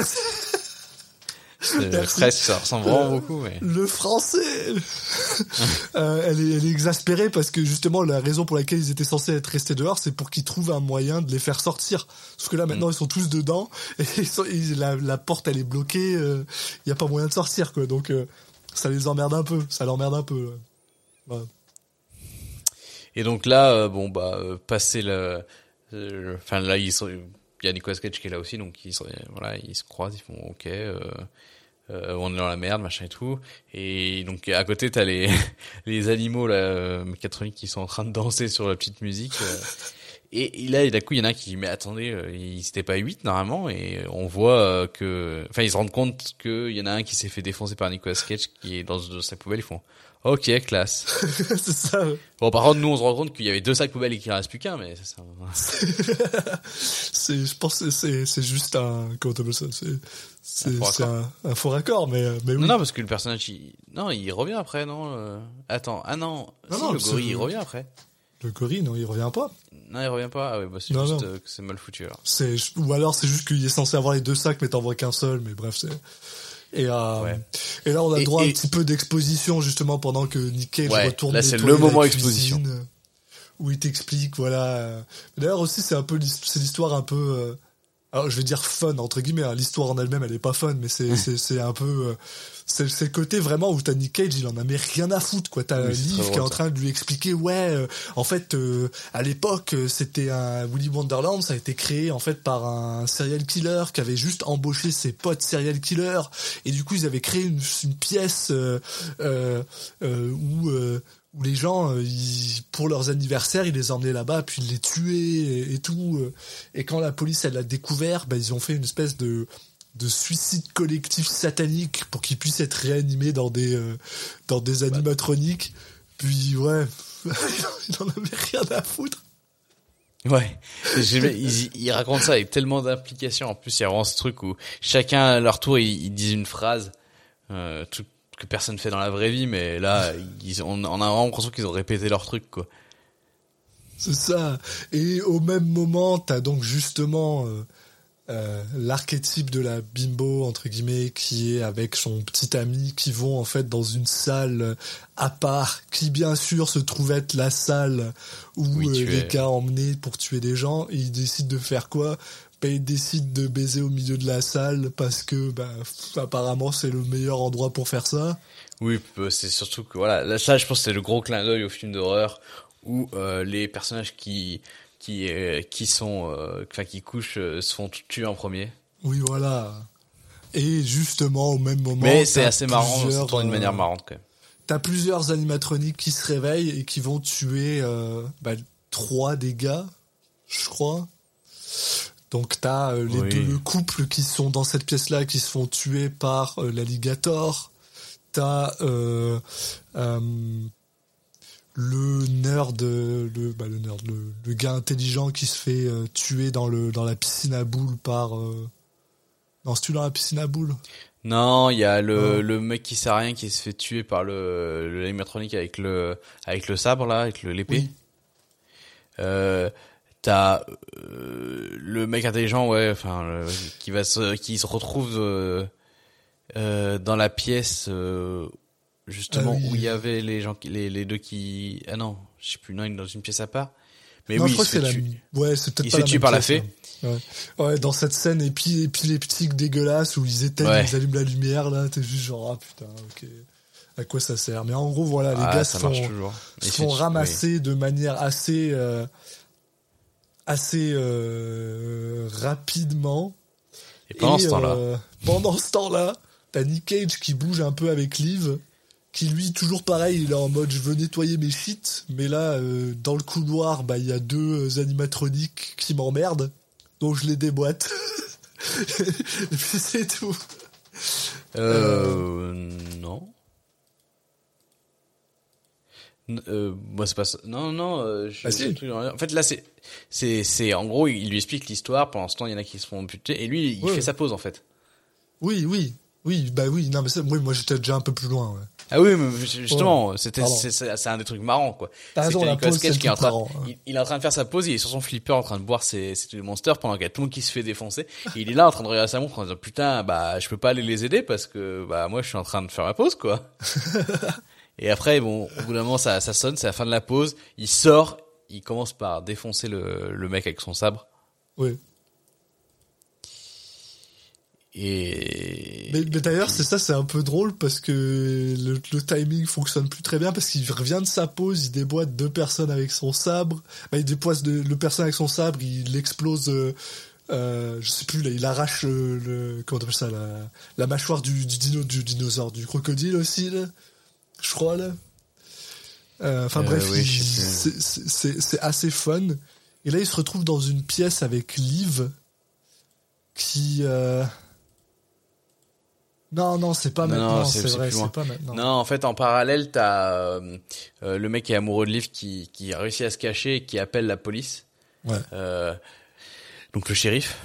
presque, ça ressemble vraiment Euh, beaucoup, mais. Le français Euh, elle, est, elle est exaspérée parce que justement la raison pour laquelle ils étaient censés être restés dehors c'est pour qu'ils trouvent un moyen de les faire sortir. Sauf que là maintenant ils sont tous dedans et, ils sont- ils- la, la porte elle est bloquée, il y a pas moyen de sortir quoi. Donc euh, ça les emmerde un peu, ça l'emmerde un peu. ouais. Et donc là, euh, bon bah, euh, passer le, euh, enfin là ils sont, il y a Nicolas Cage qui est là aussi, donc ils voilà, ils se croisent, ils font ok, euh, euh, on est dans la merde, machin et tout. Et donc à côté t'as les les animaux là, euh, mécatroniques qui sont en train de danser sur la petite musique. euh, et, là, d'un coup, il y en a un qui dit, mais attendez, euh, ils étaient pas huit normalement, et on voit euh, que, enfin, ils se rendent compte qu'il y en a un qui s'est fait défoncer par Nicolas Cage, qui est dans sa poubelle, ils font, ok, classe. c'est ça. Bon, par contre, nous, on se rend compte qu'il y avait deux sacs poubelles et qu'il en reste plus qu'un, mais ça, C'est, je pense que c'est, c'est juste un, comment t'appelles ça C'est, c'est, Un un, faux raccord, mais, euh, mais oui. Non, non, parce que le personnage, il... non, il revient après, non euh, Attends, ah non, Non, si, non, le gorille, il revient après. Le gorille, non, il revient pas. Non, il revient pas. Ah ouais, bah c'est juste euh, que c'est mal foutu alors. C'est, ou alors c'est juste qu'il est censé avoir les deux sacs, mais t'en vois qu'un seul, mais bref, c'est. Et, euh, Ouais. et là, on a droit à et- un petit peu d'exposition, justement, pendant que Nick Cage Ouais, retourne là, c'est le moment exposition. euh, Où il t'explique, voilà. D'ailleurs, aussi, c'est un peu, l'histoire un peu, euh, alors, je vais dire fun, entre guillemets, hein. l'histoire en elle-même, elle est pas fun, mais c'est, c'est, c'est un peu, euh, c'est, c'est le côté vraiment où t'as Nick Cage, il en a mais rien à foutre, quoi. T'as Oui, Liv qui est en train de lui expliquer, ouais, euh, en fait, euh, à l'époque, euh, c'était un Willy Wonderland, ça a été créé en fait par un serial killer qui avait juste embauché ses potes serial killers et du coup ils avaient créé une, une pièce euh, euh, euh, où euh, où les gens, euh, ils- pour leurs anniversaires, ils les emmenaient là-bas, puis ils les tuaient et, et tout. euh. Et quand la police elle l'a découvert, bah, ils ont fait une espèce de de suicide collectif satanique pour qu'ils puissent être réanimés dans des euh, dans des animatroniques. Puis ouais, il en avait rien à foutre. Ouais. Ils, ils racontent ça avec tellement d'implication. En plus, il y a vraiment ce truc où chacun à leur tour, ils, ils disent une phrase. Euh, tout, que personne fait dans la vraie vie, mais là, ils, on, on a vraiment l'impression qu'ils ont répété leur truc, quoi. C'est ça. Et au même moment, t'as donc justement euh, euh, l'archétype de la bimbo entre guillemets qui est avec son petit ami qui vont en fait dans une salle euh, à part qui bien sûr se trouve être la salle où Oui, euh, les es- gars emmenés pour tuer des gens et ils décident de faire quoi? Ils décident de baiser au milieu de la salle parce que bah, apparemment c'est le meilleur endroit pour faire ça. Oui, c'est surtout que voilà, là, ça, je pense, c'est le gros clin d'œil au film d'horreur où euh, les personnages qui qui euh, qui sont, euh, enfin, qui couchent, euh, se font tuer en premier. Oui voilà. Et justement au même moment. Mais c'est assez marrant, ça tourne d'une manière marrante quand même. T'as plusieurs animatroniques qui se réveillent et qui vont tuer bah, trois des gars, je crois. Donc t'as euh, les Oui. deux le couple qui sont dans cette pièce-là qui se font tuer par euh, l'alligator. T'as euh, euh, le nerd, le, bah, le nerd, le, le gars intelligent qui se fait euh, tuer dans le dans la piscine à boules par. Non, c'est-tu dans la piscine à boules? Non, il y a le, le mec qui sait rien qui se fait tuer par le l'animatronique avec le avec le sabre là, avec l'épée. Oui. Euh, t'as euh, le mec intelligent, ouais, enfin le- qui va se qui se retrouve euh, euh, dans la pièce euh, justement Ah oui. où il y avait les gens qui les les deux qui ah non, je sais plus non, il est dans une pièce à part. Mais non, oui, je crois il que c'est la. Ouais, c'est peut-être Il pas se par la fée. hein. Ouais. ouais, dans cette scène petites dégueulasses où ils éteignent, Ouais. ils allument la lumière là, t'es juste genre ah putain, ok. À quoi ça sert? Mais en gros voilà, les Ah, gars se font, se font ramasser de manière assez euh, assez euh, rapidement. Et pendant ce temps-là, euh, pendant ce temps-là, t'as Nick Cage qui bouge un peu avec Liv, qui lui toujours pareil, il est en mode je veux nettoyer mes shit, mais là euh, dans le couloir, bah il y a deux euh, animatroniques qui m'emmerdent, donc je les déboîte. Et puis c'est tout. Euh, non. Euh, moi c'est pas ça. Non non. Euh, je- Ah, si. En fait là c'est c'est c'est en gros il lui explique l'histoire. Pendant ce temps il y en a qui se font buter et lui il Ouais. fait sa pause en fait. Oui, oui, oui, bah oui, non mais ça, oui, moi j'étais déjà un peu plus loin. Ouais. Ah oui mais justement c'était c'est un des trucs marrants quoi. T'as raison, la pause, Cage qui est en train marrant, il, il est en train de faire sa pause il est sur son flipper en train de boire ses ses monsters pendant qu'il y a tout le monde qui se fait défoncer et il est là en train de regarder sa montre en disant putain bah je peux pas aller les aider parce que bah moi je suis en train de faire ma pause quoi. Et après, bon, au bout d'un moment, ça, ça sonne, c'est la fin de la pause. Il sort, il commence par défoncer le, le mec avec son sabre. Oui. Et Mais, mais d'ailleurs, c'est ça, c'est un peu drôle parce que le, le timing fonctionne plus très bien parce qu'il revient de sa pause, il déboîte deux personnes avec son sabre. Bah, il dépoise de, le personne avec son sabre, il explose. Euh, euh, je sais plus, là, il arrache le, le comment ça, la, la mâchoire du, du dino, du dinosaure, du crocodile aussi là, je crois là. Euh, Enfin Euh, bref, oui, c'est- assez fun. Et là, il se retrouve dans une pièce avec Liv qui. Euh... Non, non, c'est pas Non, maintenant, c'est- vrai, c'est pas maintenant. Non, en fait, en parallèle, t'as euh, le mec qui est amoureux de Liv qui, qui a réussi à se cacher et qui appelle la police. Ouais. Donc le shérif.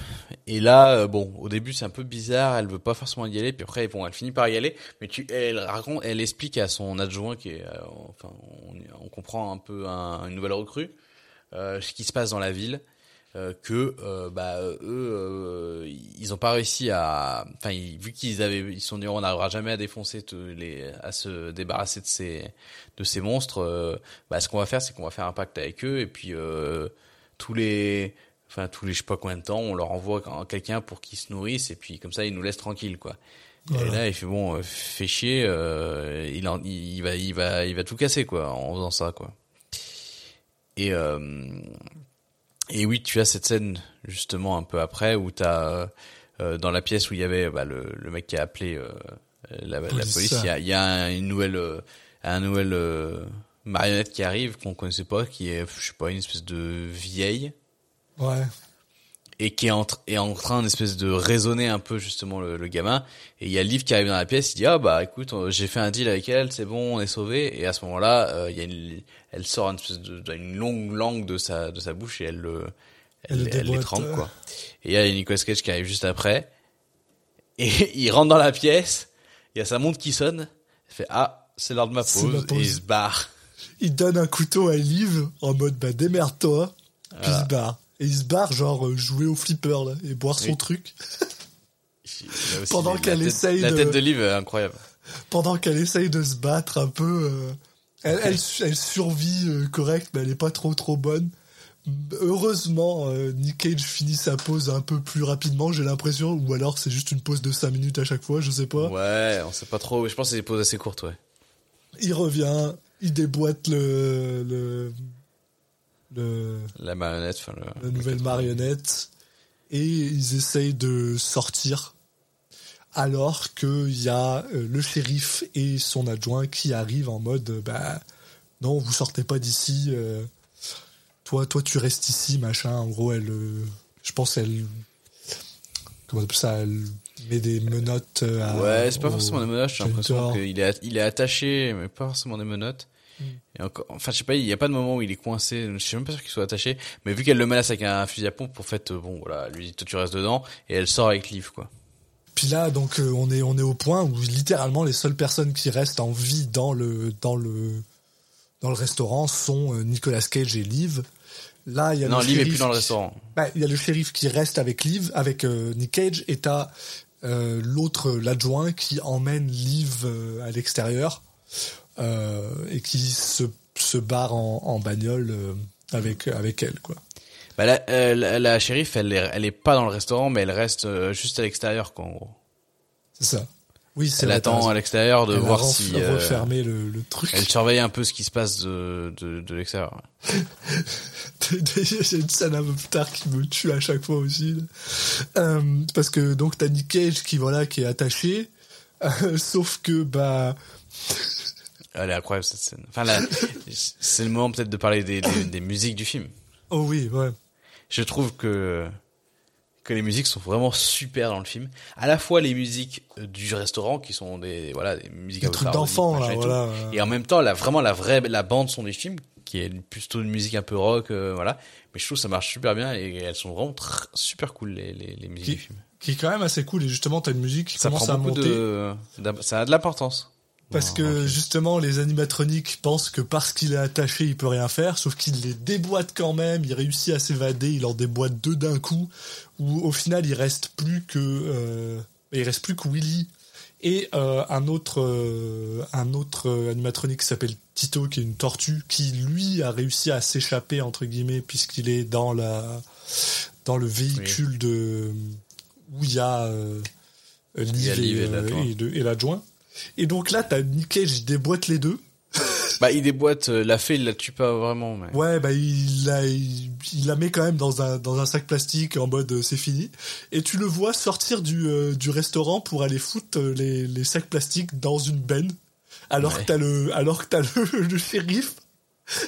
Et là, euh, bon, au début c'est un peu bizarre, elle veut pas forcément y aller, puis après bon, elle finit par y aller, mais tu, elle raconte, elle explique à son adjoint qui est, euh, enfin, on, comprend un peu un- une nouvelle recrue, euh, ce qui se passe dans la ville, euh, que euh, bah eux, ils ont pas réussi à, enfin, vu qu'ils avaient, ils sont dit on n'arrivera jamais à défoncer tous les, à se débarrasser de ces, de ces monstres. bah ce qu'on va faire, c'est qu'on va faire un pacte avec eux et puis tous les enfin tous les je sais pas combien de temps on leur envoie quelqu'un pour qu'ils se nourrissent et puis comme ça ils nous laissent tranquilles quoi. Et là il fait bon euh, fait chier euh, il, en, il il va il va il va tout casser quoi en faisant ça quoi. Et euh, et oui tu as cette scène justement un peu après où t'as euh, euh, dans la pièce où il y avait bah, le, le mec qui a appelé euh, la, la Police. il y a, y a un- une nouvelle euh, un nouvel euh, marionnette qui arrive qu'on connaissait pas qui est je sais pas une espèce de vieille Ouais. et qui est en, est en train d'espèce de raisonner un peu justement le, le gamin et il y a Liv qui arrive dans la pièce il dit ah bah écoute euh, j'ai fait un deal avec elle c'est bon on est sauvé et à ce moment là euh, il y a une, elle sort une espèce de une longue langue de sa de sa bouche et elle le Elle elle, quoi et il y a Nicolas Cage qui arrive juste après et il rentre dans la pièce il y a sa montre qui sonne Il fait ah, c'est l'heure de ma pause, ma pause. et il se barre. Il donne un couteau à Liv en mode bah démerde-toi, puis il se barre. Et il se barre genre euh, jouer au flipper là et boire son Oui. truc Pendant qu'elle essaye La de- tête de Liv est incroyable. pendant qu'elle essaye de se battre un peu. euh, elle, elle, elle survit euh, correct, mais elle est pas trop trop bonne. Heureusement, euh, Nick Cage finit sa pause un peu plus rapidement, j'ai l'impression, ou alors c'est juste une pause de 5 minutes à chaque fois, je sais pas. Ouais, on sait pas trop. Je pense que c'est des pauses assez courtes, ouais. Il revient, il déboîte le, le, le, La marionnette, enfin le. la nouvelle marionnette, et ils essayent de sortir, alors qu'il y a euh, le shérif et son adjoint qui arrivent en mode, euh, bah, non, vous sortez pas d'ici, euh, toi, toi, tu restes ici, machin. En gros, elle, euh, je pense, elle, comment on appelle ça, elle met des menottes à, Ouais, c'est pas forcément des menottes, j'ai l'impression qu'il est, il est attaché, mais pas forcément des menottes. Mm. Et encore, enfin, je sais pas, il y a pas de moment où il est coincé, je suis même pas sûr qu'il soit attaché, mais vu qu'elle le menace avec un fusil à pompe, en fait, euh, bon, voilà, lui dit, toi tu restes dedans, et elle sort avec Liv, quoi. Puis là, donc, euh, on est, on est au point où littéralement les seules personnes qui restent en vie dans le, dans le, dans le restaurant sont euh, Nicolas Cage et Liv. Là, il y a Non, le Liv est plus dans le qui- restaurant. Bah, il y a le shérif qui reste avec Liv, avec euh, Nick Cage, et t'as l'autre, l'adjoint, qui emmène Liv à l'extérieur et qui se, se barre en, en bagnole euh, avec, avec elle, quoi. Bah, la, euh, la, la shérif, elle est, elle est pas dans le restaurant, mais elle reste euh, juste à l'extérieur, quoi, en gros. C'est ça. Oui, c'est Elle attend à l'extérieur de Elle voir si, euh, refermé le, le truc. elle surveille un peu ce qui se passe de, de, de l'extérieur. A une scène un peu plus tard qui me tue à chaque fois aussi. Euh, parce que donc t'as Nick Cage qui voilà qui est attaché, euh, sauf que bah Elle est incroyable, cette scène. Enfin, là, c'est le moment peut-être de parler des, des, des musiques du film. oh oui ouais je trouve que que les musiques sont vraiment super dans le film. À la fois les musiques euh, du restaurant qui sont des voilà des musiques Des trucs d'enfants, là, et voilà. Et en même temps la vraiment la vraie la bande son du film qui est plutôt une musique un peu rock euh, voilà. Mais je trouve que ça marche super bien et elles sont vraiment super cool les les, les musiques Qui- du film. qui est quand même assez cool et justement t'as une musique qui Ça commence prend à beaucoup monter de ça a de l'importance. Parce que justement les animatroniques pensent que parce qu'il est attaché il peut rien faire sauf qu'il les déboîte quand même il réussit à s'évader il en déboîte deux d'un coup où au final il reste plus que euh, il reste plus que Willy. Et euh, un autre euh, un autre euh, animatronique qui s'appelle Tito qui est une tortue qui lui a réussi à s'échapper entre guillemets puisqu'il est dans la dans le véhicule de où il y a euh, Liv et euh, l'adjoint. Et donc là t'as Nick Cage il déboîte les deux Bah il déboîte euh, la fée il la tue pas vraiment mais Ouais, bah il la, il, il la met quand même dans un dans un sac plastique en mode euh, c'est fini. Et tu le vois sortir du euh, du restaurant pour aller foutre les les sacs plastiques dans une benne. Alors Ouais. que t'as le alors que t'as le, le shérif.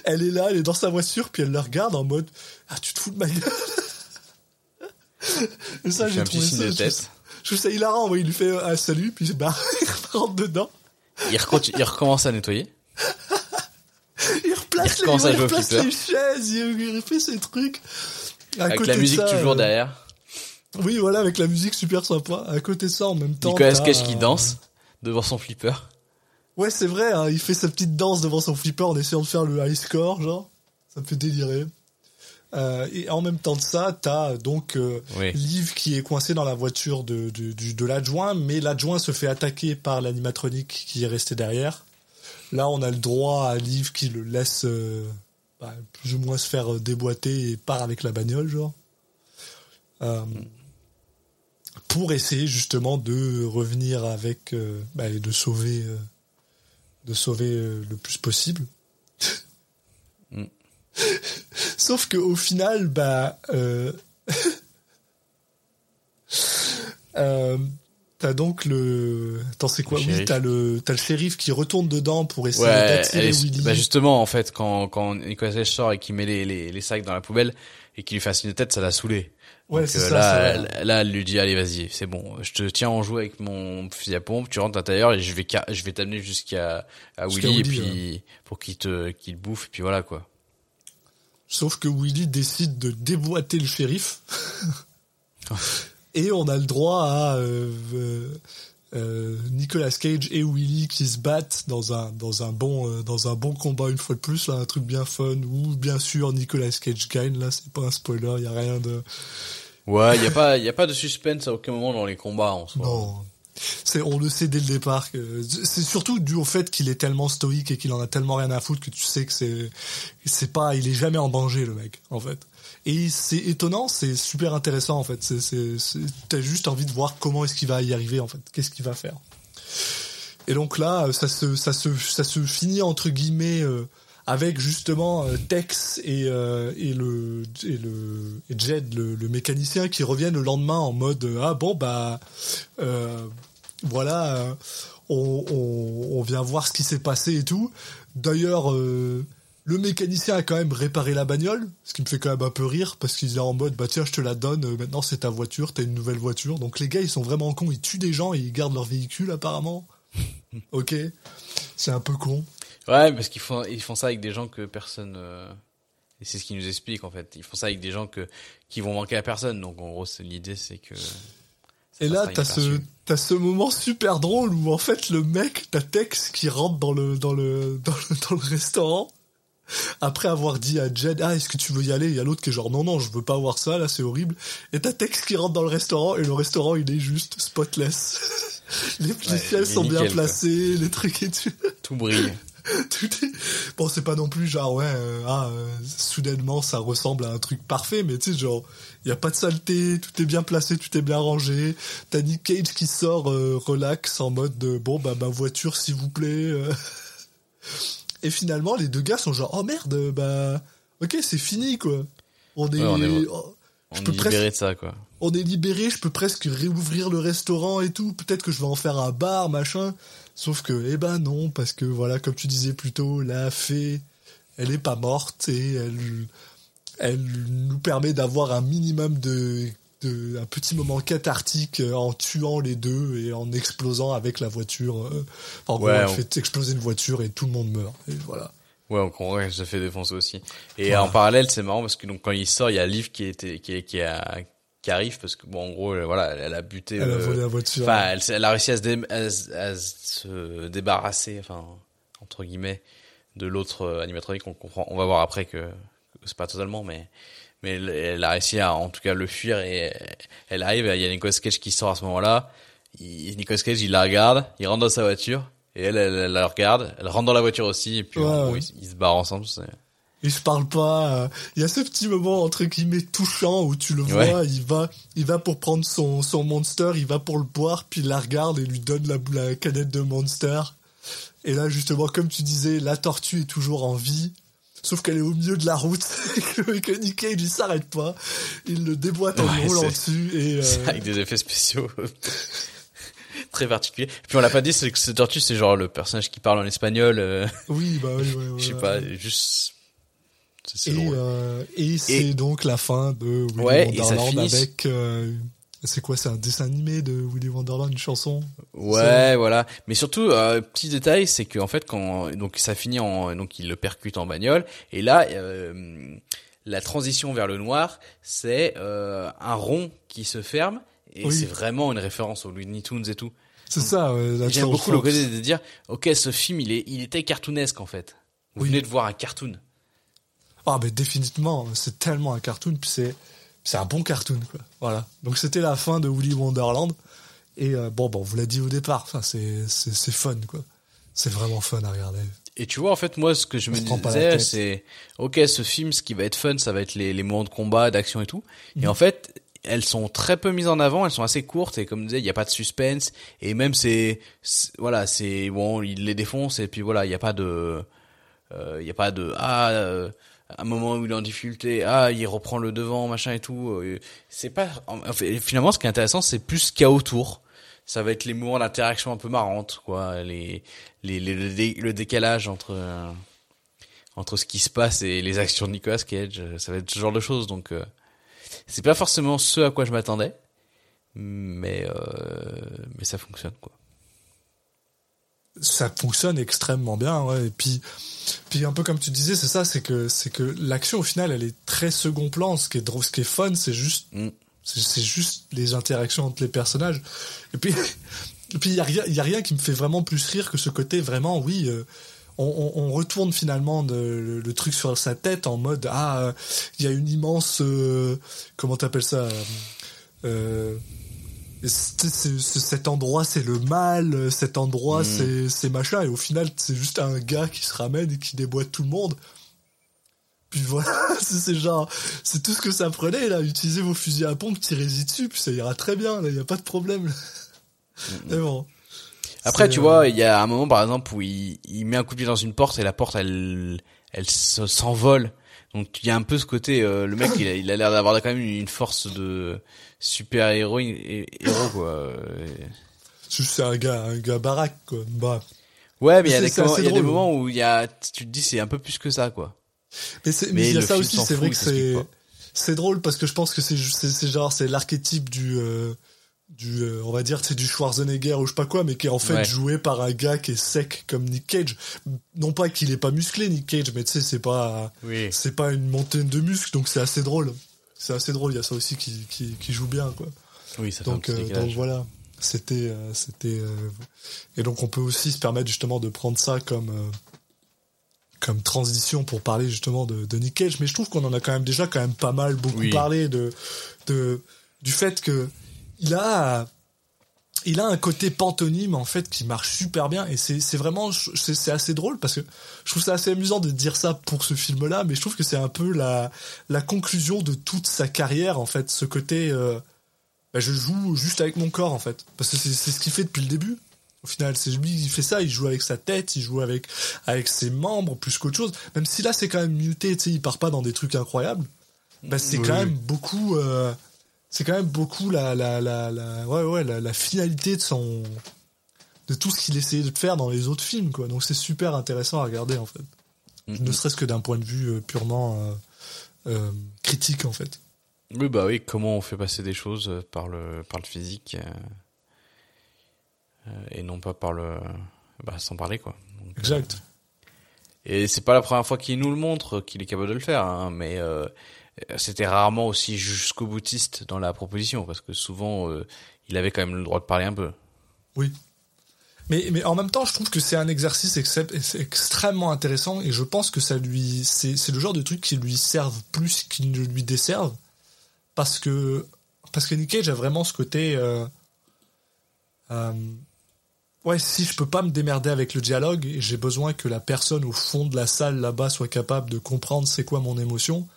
Elle est là, elle est dans sa voiture, puis elle le regarde en mode ah tu te fous de ma gueule. Et ça j'ai un petit trouvé signe ça. de tête. Je trouve ça hilarant. Ouais, il lui fait ah salut, puis bah il rentre dedans. il, reconti- il recommence à nettoyer. Il replace, Il les, à il replace les chaises, il, refait ses trucs. À Avec côté la de musique ça, toujours euh, derrière. Oui, voilà, avec la musique super sympa. À côté de ça, en même temps. Nicolas Cage qui danse devant son flipper. Ouais, c'est vrai, hein, il fait sa petite danse devant son flipper en essayant de faire le high score, genre. Ça me fait délirer. Euh, et en même temps de ça, t'as donc euh, Oui. Liv qui est coincé dans la voiture de, de, de l'adjoint, mais l'adjoint se fait attaquer par l'animatronique qui est resté derrière. Là, on a le droit à Liv qui le laisse euh, bah, plus ou moins se faire euh, déboîter et part avec la bagnole, genre. Pour essayer justement de revenir avec, bah, et de sauver, de sauver le plus possible. Sauf que au final, bah, euh, euh, t'as donc le, attends c'est quoi? Oui, t'as le, t'as le shérif qui retourne dedans pour essayer Ouais, d'attirer est- Willy. bah justement, en fait, quand, quand Nicolas Cage sort et qu'il met les, les, les sacs dans la poubelle et qu'il lui fait un signe de tête, ça l'a saoulé. Ouais, c'est euh, ça, là, là, elle lui dit, allez, vas-y, c'est bon, je te tiens en joue avec mon fusil à pompe, tu rentres à l'intérieur et je vais, je vais t'amener jusqu'à à Willy, et puis, pour qu'il te, qu'il te bouffe, et puis voilà, quoi. Sauf que Willy décide de déboîter le shérif. Et on a le droit à euh, euh, euh, Nicolas Cage et Willy qui se battent dans un dans un bon euh, dans un bon combat une fois de plus là un truc bien fun où bien sûr Nicolas Cage gagne là c'est pas un spoiler il y a rien de Ouais, il y a pas, il y a pas de suspense à aucun moment dans les combats en soi. non c'est on le sait dès le départ que c'est surtout dû au fait qu'il est tellement stoïque et qu'il en a tellement rien à foutre que tu sais que c'est c'est pas il est jamais en danger le mec en fait. Et c'est étonnant c'est super intéressant en fait. C'est c'est t'as juste envie de voir comment est-ce qu'il va y arriver en fait. Qu'est-ce qu'il va faire. Et donc là euh, ça se ça se ça se finit entre guillemets euh, avec justement euh, Tex et euh, et le et le et Jed le, le mécanicien qui reviennent le lendemain en mode ah bon bah voilà euh, on, on, on vient voir ce qui s'est passé et tout d'ailleurs euh, le mécanicien a quand même réparé la bagnole, ce qui me fait quand même un peu rire parce qu'il est en mode bah tiens je te la donne, euh, maintenant c'est ta voiture, t'as une nouvelle voiture. Donc les gars ils sont vraiment cons, ils tuent des gens et ils gardent leur véhicule apparemment. ok, c'est un peu con. Ouais, parce qu'ils font, ils font ça avec des gens que personne. euh, Et c'est ce qu'ils nous expliquent en fait. Ils font ça avec des gens que qui vont manquer à personne. Donc en gros, l'idée, c'est que. Ça Et là, t'as ce, t'as ce moment super drôle où en fait le mec, t'as Tex qui rentre dans le, dans le, dans le, dans le restaurant. Après avoir dit à Jed, ah, est-ce que tu veux y aller? Il y a l'autre qui est genre, non, non, je veux pas voir ça, là, c'est horrible. Et t'as Tex qui rentre dans le restaurant et le restaurant, il est juste spotless. les les Ouais, pièces sont bien quoi. placées, les trucs et tout. Tout brille. Tout est... Bon, c'est pas non plus genre, ouais, euh, ah, euh, soudainement, ça ressemble à un truc parfait, mais tu sais, genre, il a pas de saleté, tout est bien placé, tout est bien rangé. T'as Nick Cage qui sort euh, relax en mode de, bon, bah, ma voiture, s'il vous plaît. euh. Et finalement, les deux gars sont genre, oh merde, bah, ok, c'est fini, quoi. On est, Ouais, on est- oh, On est libéré presque- de ça, quoi. on est libéré, je peux presque réouvrir le restaurant et tout. Peut-être que je vais en faire un bar, machin. Sauf que, eh ben non, parce que voilà, comme tu disais plus tôt, la fée, elle est pas morte et elle, elle nous permet d'avoir un minimum de, de, un petit moment cathartique euh, en tuant les deux et en explosant avec la voiture. euh. Enfin, en gros, Ouais, elle on- fait exploser une voiture et tout le monde meurt. Et voilà. Ouais, on comprend qu'elle se fait défoncer aussi. Et Voilà. en parallèle, c'est marrant parce que donc quand il sort, il y a Liv qui était qui qui a qui arrive parce que bon en gros elle- voilà elle, a buté Elle a euh, volé la voiture. enfin elle, a réussi à se, dé- à se- à se débarrasser enfin entre guillemets de l'autre euh, animatronique on comprend on va voir après que c'est pas totalement mais mais elle, a réussi à en tout cas le fuir et elle arrive il y a Nicolas Cage qui sort à ce moment-là Nicolas Cage il la regarde il rentre dans sa voiture et elle, elle, elle la regarde elle rentre dans la voiture aussi et puis Ouais, ouais. ils, ils se barrent ensemble ils se parlent pas. euh, Il y a ce petit moment entre guillemets touchant où tu le Ouais. vois, il va, il va pour prendre son son monster, il va pour le boire, puis il la regarde et lui donne la, la canette de monster. Et là justement, comme tu disais, la tortue est toujours en vie. Sauf qu'elle est au milieu de la route et que, Nick Cage il s'arrête pas, il le déboîte en Ouais, roulant dessus et euh, avec des effets spéciaux très particuliers. Puis on l'a pas dit, c'est que cette tortue, c'est genre le personnage qui parle en espagnol. euh, oui bah oui, ouais, ouais, je sais pas, juste. Et, drôle. euh, et c'est donc la fin de Willy Ouais, et Wonderland avec c'est quoi c'est un dessin animé de Willy Wonderland une chanson? Ouais, voilà. Mais surtout, euh, petit détail, c'est que en fait, quand donc ça finit en donc il le percute en bagnole, et là, euh, la transition vers le noir, c'est euh, un rond qui se ferme, et Oui. c'est vraiment une référence aux Looney Tunes et tout. C'est ça, ouais, J'aime beaucoup le côté de dire, ok, ce film, il est, il était cartoonesque en fait. Vous Oui. venez de voir un cartoon. Ah, mais définitivement, c'est tellement un cartoon, puis c'est, c'est un bon cartoon, quoi. Voilà. Donc c'était la fin de Willy Wonderland. Et euh, bon, bon, on vous l'a dit au départ, enfin, c'est, c'est, c'est fun, quoi. C'est vraiment fun à regarder. Et tu vois, en fait, moi, ce que je On me disais, c'est, ok, ce film, ce qui va être fun, ça va être les, les moments de combat, d'action et tout. Mhm. Et en fait, elles sont très peu mises en avant, elles sont assez courtes, et comme je disais, il n'y a pas de suspense, et même c'est, c'est- voilà, c'est, bon, il les défonce, et puis voilà, il n'y a pas de, euh, il y a pas de, ah, euh, un moment où il est en difficulté, ah, il reprend le devant, machin et tout. euh, C'est pas, finalement, ce qui est intéressant, c'est plus ce qu'il y a autour. Ça va être les moments d'interaction un peu marrantes, quoi, les, les, le décalage entre, euh, entre ce qui se passe et les actions de Nicolas Cage. euh, Ça va être ce genre de choses, donc, euh, c'est pas forcément ce à quoi je m'attendais, mais, euh, mais ça fonctionne, quoi. Ça fonctionne extrêmement bien ouais. et puis puis un peu comme tu disais c'est ça c'est que c'est que l'action au final elle est très second plan ce qui est drôle ce qui est fun c'est juste Mm. c'est c'est juste les interactions entre les personnages et puis Et puis il y a rien, il y a rien qui me fait vraiment plus rire que ce côté vraiment, oui. euh, on, on- on retourne finalement de- le, le truc sur sa tête en mode ah euh, il y a une immense euh, comment t'appelles ça euh, c'est- c'est- c'est- cet endroit c'est le mal cet endroit c'est c'est machin et au final c'est juste un gars qui se ramène et qui déboîte tout le monde. Puis voilà c'est genre c'est tout ce que ça prenait là. Utilisez vos fusils à pompe tirez-y dessus puis ça ira très bien là il y a pas de problème. Mais bon Après, tu vois, il y a un moment, par exemple, où il, il met un coup de pied dans une porte et la porte, elle, elle se- s'envole. Donc, il y a un peu ce côté, euh, le mec, il a, il a l'air d'avoir quand même une force de super héros, héros, quoi. C'est un gars un gars baraque quoi bah Ouais, mais il y a des, il y a des moments où il y a, tu te dis, c'est un peu plus que ça, quoi. Mais, c'est- Mais mais il y a ça aussi, c'est vrai que c'est c'est drôle parce que je pense que c'est c'est genre c'est l'archétype du euh, du euh, on va dire c'est du Schwarzenegger ou je sais pas quoi mais qui est en fait Ouais. joué par un gars qui est sec comme Nick Cage. Non pas qu'il est pas musclé Nick Cage mais tu sais c'est pas Oui. c'est pas une montagne de muscles donc c'est assez drôle. C'est assez drôle, il y a ça aussi qui qui, qui joue bien quoi. Oui, ça fait un Donc, petit euh, donc voilà, c'était, euh, c'était, et donc on peut aussi se permettre justement de prendre ça comme comme transition pour parler justement de, de Nick Cage. Mais je trouve qu'on en a quand même déjà quand même pas mal beaucoup Oui. parlé de de du fait que il a il a un côté pantonyme en fait qui marche super bien. Et c'est c'est vraiment c'est c'est assez drôle parce que je trouve ça assez amusant de dire ça pour ce film là mais je trouve que c'est un peu la la conclusion de toute sa carrière en fait ce côté euh, bah, je joue juste avec mon corps en fait. Parce que c'est c'est ce qu'il fait depuis le début. Au final c'est lui il fait ça il joue avec sa tête il joue avec avec ses membres plus qu'autre chose. Même si là c'est quand même muté tu sais il part pas dans des trucs incroyables. Bah c'est Oui, quand même beaucoup euh, c'est quand même beaucoup la la la, la ouais ouais la, la finalité de son de tout ce qu'il essayait de faire dans les autres films quoi donc c'est super intéressant à regarder en fait Mhm. ne serait-ce que d'un point de vue euh, purement euh, euh, critique en fait Oui, bah oui, comment on fait passer des choses par le, par le physique, euh, et non pas par le, bah, sans parler, quoi. Donc, exact Et c'est pas la première fois qu'il nous le montre qu'il est capable de le faire, hein, mais c'était rarement aussi jusqu'au boutiste dans la proposition, parce que souvent euh, il avait quand même le droit de parler un peu. Oui. Mais, mais en même temps, je trouve que c'est un exercice extrêmement intéressant et je pense que ça lui, c'est, le genre de truc qui lui servent plus qu'ils ne lui desservent parce que, parce que Nick Cage a vraiment ce côté, euh, euh, ouais, si je peux pas me démerder avec le dialogue j'ai besoin que la personne au fond de la salle là-bas soit capable de comprendre c'est quoi mon émotion,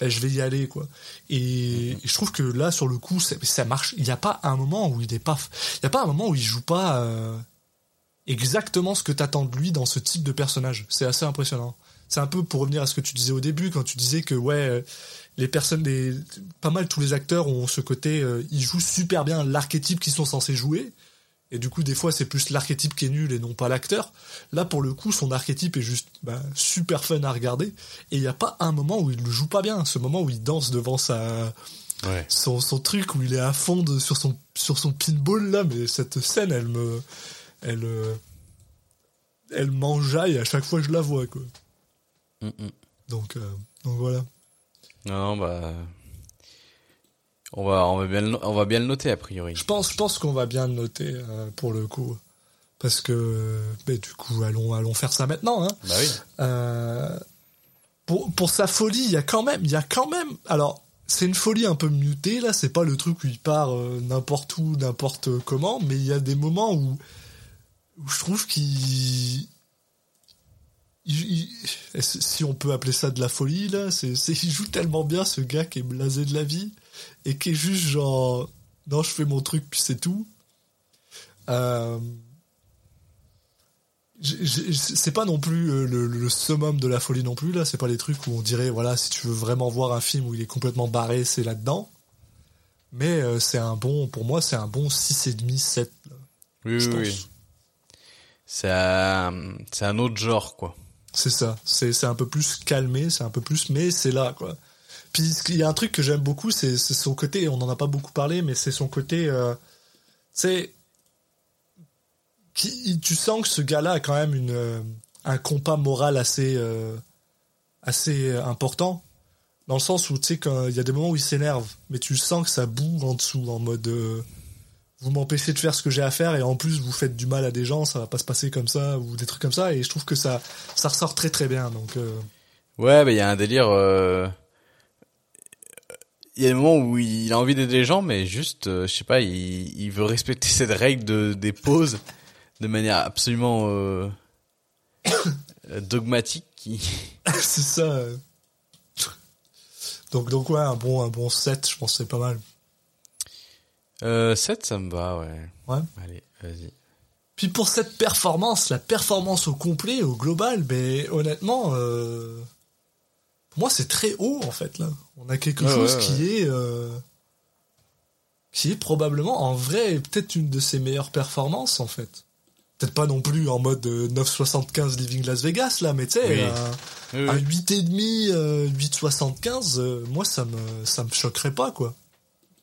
ben je vais y aller quoi. Et, je trouve que là sur le coup ça, ça marche. Il n'y a pas un moment où il est pas, il y a pas un moment où il joue pas euh, exactement ce que t'attends de lui dans ce type de personnage. C'est assez impressionnant. C'est un peu pour revenir à ce que tu disais au début quand tu disais que ouais euh, les personnes, pas mal tous les acteurs ont ce côté, euh, ils jouent super bien l'archétype qu'ils sont censés jouer. Et du coup, des fois, c'est plus l'archétype qui est nul et non pas l'acteur. Là, pour le coup, son archétype est juste bah, super fun à regarder. Et il n'y a pas un moment où il le joue pas bien. Ce moment où il danse devant sa, Ouais. son, son truc, où il est à fond de- sur, son, sur son pinball, là. Mais cette scène, elle me. Elle. euh, Elle m'enjaille à chaque fois que je la vois, quoi. Mm, mm. Donc, euh, donc voilà. Non, bah, on va, on va bien, le, on va bien le noter a priori. Je pense, je pense qu'on va bien le noter euh, pour le coup. Parce que, ben, du coup, allons, allons faire ça maintenant. Hein. Bah oui. Euh, pour, pour sa folie, il y a quand même, il y a quand même. Alors, c'est une folie un peu mutée là. C'est pas le truc où il part euh, n'importe où, n'importe comment, mais il y a des moments où, où je trouve qu'il, il- il- si on peut appeler ça de la folie là, c'est, c'est il joue tellement bien ce gars qui est blasé de la vie et qui est juste genre, non, je fais mon truc puis c'est tout. Euh, c'est pas non plus euh, le, le summum de la folie non plus là c'est pas les trucs où on dirait voilà si tu veux vraiment voir un film où il est complètement barré c'est là dedans mais euh, c'est un bon pour moi c'est un bon 6,5 7 là, Oui, je oui, pense oui. C'est un, c'est un autre genre, quoi. c'est ça c'est c'est un peu plus calmé c'est un peu plus mais c'est là quoi puis qu'il y a un truc que j'aime beaucoup c'est son côté on en a pas beaucoup parlé mais c'est son côté euh, c'est qui tu sens que ce gars-là a quand même une euh, un compas moral assez euh, assez euh, important dans le sens où tu sais il y a des moments où il s'énerve mais tu sens que ça boue en dessous en mode euh, vous m'empêchez de faire ce que j'ai à faire et en plus vous faites du mal à des gens, ça va pas se passer comme ça ou des trucs comme ça et je trouve que ça ça ressort très très bien donc euh, Ouais, mais il y a un délire. euh, Il y a des moments où il a envie d'aider les gens, mais juste, euh, je sais pas, il, il veut respecter cette règle de des pauses de manière absolument euh, dogmatique. C'est ça. Donc donc ouais, un bon un bon 7, je pense que c'est pas mal. Euh, 7, ça me va, ouais. Ouais. Allez, vas-y. Puis pour cette performance, la performance au complet, au global, ben honnêtement, euh, pour moi c'est très haut en fait là. On a quelque Ouais, chose ouais, qui est euh, qui est probablement en vrai peut-être une de ses meilleures performances en fait. Peut-être pas non plus en mode euh, 9,75 Living Las Vegas là, mais tu sais, Oui. un, Oui, oui. 8,5, euh, 8,75, euh, moi ça me ça me choquerait pas quoi.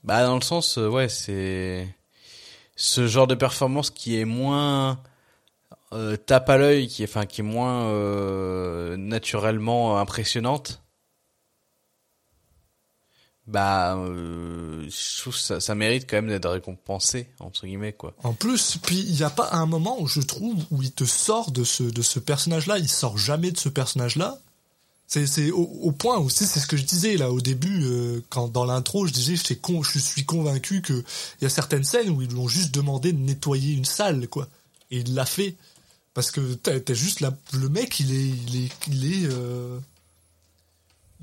Bah dans le sens, euh, ouais, c'est ce genre de performance qui est moins euh, tape à l'œil, qui est, enfin, qui est moins euh, naturellement impressionnante. Bah, euh, je trouve ça, ça mérite quand même d'être récompensé entre guillemets quoi. En plus, puis il n'y a pas un moment où je trouve où il te sort de ce de ce personnage-là. Il sort jamais de ce personnage-là. C'est c'est au, point aussi, c'est ce que je disais là au début euh, quand dans l'intro, je disais je suis convaincu que il y a certaines scènes où ils lui ont juste demandé de nettoyer une salle quoi, et il l'a fait parce que t'as juste la, le mec il est il est il est euh,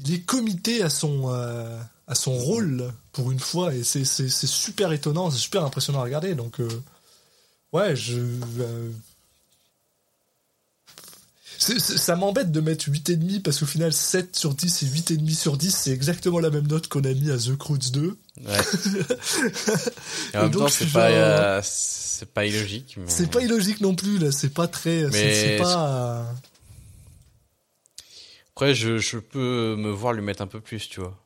il est comité à son euh, à son rôle pour une fois et c'est super étonnant, c'est super impressionnant à regarder euh, je euh, ça m'embête de mettre 8,5 parce qu'au final 7 sur 10 et 8,5 sur 10 c'est exactement la même note qu'on a mis à The Croods 2 Ouais. En même donc, temps, c'est pas, genre- euh, c'est pas illogique. Mais... c'est pas illogique non plus là c'est pas très Mais c'est pas Après, je, je peux me voir lui mettre un peu plus, tu vois.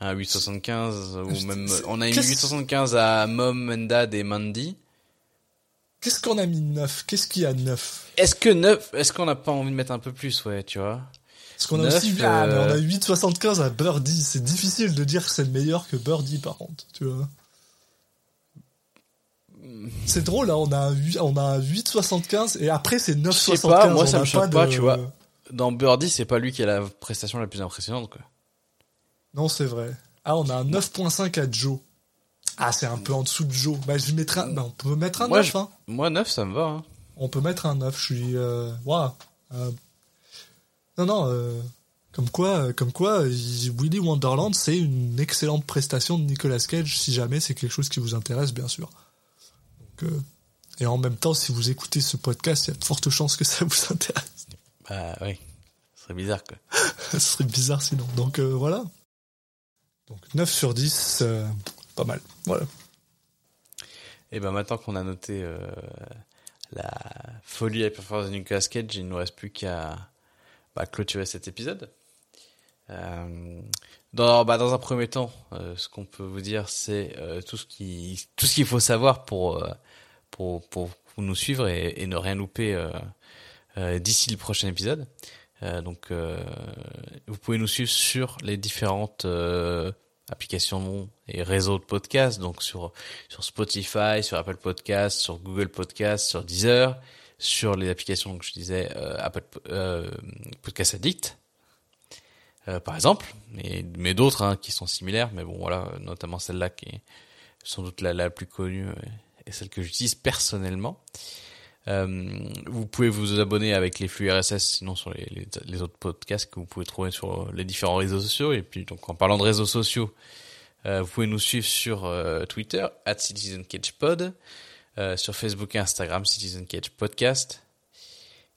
Un 875 ou même on a mis qu'est-ce- 875 à Mom and Dad et Mandy. qu'est-ce qu'on a mis 9 qu'est-ce qu'il y a 9 Est-ce que 9 est-ce qu'on n'a pas envie de mettre un peu plus, ouais, tu vois? Parce qu'on a aussi ah, mais on a euh, 8,75 à Birdie. C'est difficile de dire que c'est meilleur que Birdie par contre, tu vois. C'est drôle, hein, on a un 8, on a un 8,75 et après c'est 9,75. Je sais pas, moi, on ça me choque de- pas, tu vois. Dans Birdie, c'est pas lui qui a la prestation la plus impressionnante, quoi. Non, c'est vrai. Ah, on a un 9,5 à Joe. Ah, c'est un peu en dessous de Joe. Bah, je mettrai un, bah, on peut mettre un Moi, 9, je- hein. Moi, 9, ça me va, hein. On peut mettre un 9, je suis, euh, waouh. Euh, non, non, euh, comme quoi, euh, comme quoi, euh, Willy Wonderland, c'est une excellente prestation de Nicolas Cage, si jamais c'est quelque chose qui vous intéresse, bien sûr. Donc, euh, et en même temps, si vous écoutez ce podcast, il y a de fortes chances que ça vous intéresse. Bah, oui. Ce serait bizarre, quoi. Ce serait bizarre sinon. Donc, euh, voilà. Donc, 9 sur 10, euh, pas mal. Voilà. Et ben maintenant qu'on a noté euh, la folie et la performance de Nicolas Cage, il ne nous reste plus qu'à bah, clôturer cet épisode. Euh, dans, bah, dans un premier temps, euh, ce qu'on peut vous dire, c'est euh, tout ce qui tout ce qu'il faut savoir pour euh, pour pour nous suivre et, et ne rien louper euh, euh, d'ici le prochain épisode. Donc, vous pouvez nous suivre sur les différentes applications et réseaux de podcasts, donc sur sur Spotify, sur Apple Podcasts, sur Google Podcasts, sur Deezer, sur les applications que je disais euh, Apple euh, Podcast Addict, euh, par exemple, mais d'autres hein, qui sont similaires, mais bon voilà, notamment celle-là qui est sans doute la, la plus connue euh, et celle que j'utilise personnellement. Euh, vous pouvez vous abonner avec les flux RSS, sinon sur les, autres podcasts que vous pouvez trouver sur les différents réseaux sociaux. Et puis, donc, en parlant de réseaux sociaux, vous pouvez nous suivre sur Twitter, at CitizenCagePod, euh, sur Facebook et Instagram, Citizen Cage Podcast.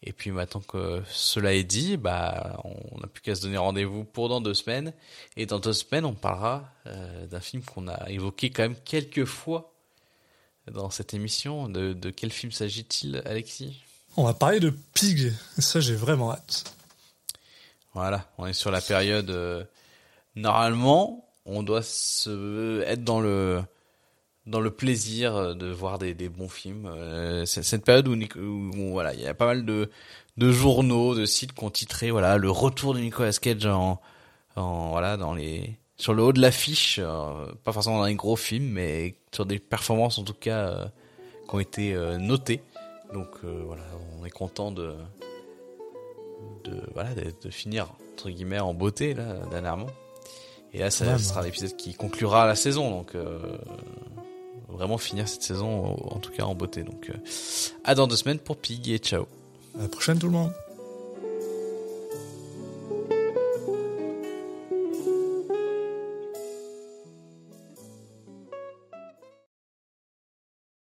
Et puis maintenant que cela est dit, bah, on n'a plus qu'à se donner rendez-vous pour dans deux semaines. Et dans deux semaines, on parlera euh, d'un film qu'on a évoqué quand même quelques fois dans cette émission. De, de quel film s'agit-il, Alexis? On va parler de Pig. Ça, j'ai vraiment hâte. Voilà, on est sur la période. euh, normalement, on doit se être dans le dans le plaisir de voir des, des bons films. Euh, c'est cette période où, où, où, voilà, il y a pas mal de de journaux, de sites qui ont titré voilà le retour de Nicolas Cage en en voilà dans les sur le haut de l'affiche, euh, pas forcément dans un gros film, mais sur des performances en tout cas euh, qui ont été euh, notées. Donc euh, voilà, on est content de de voilà de, de finir entre guillemets en beauté là dernièrement. Et là, ça, Ouais, sera l'épisode qui conclura la saison, donc euh, vraiment finir cette saison en tout cas en beauté. Donc euh, à dans deux semaines pour Pig et ciao. À la prochaine tout le monde.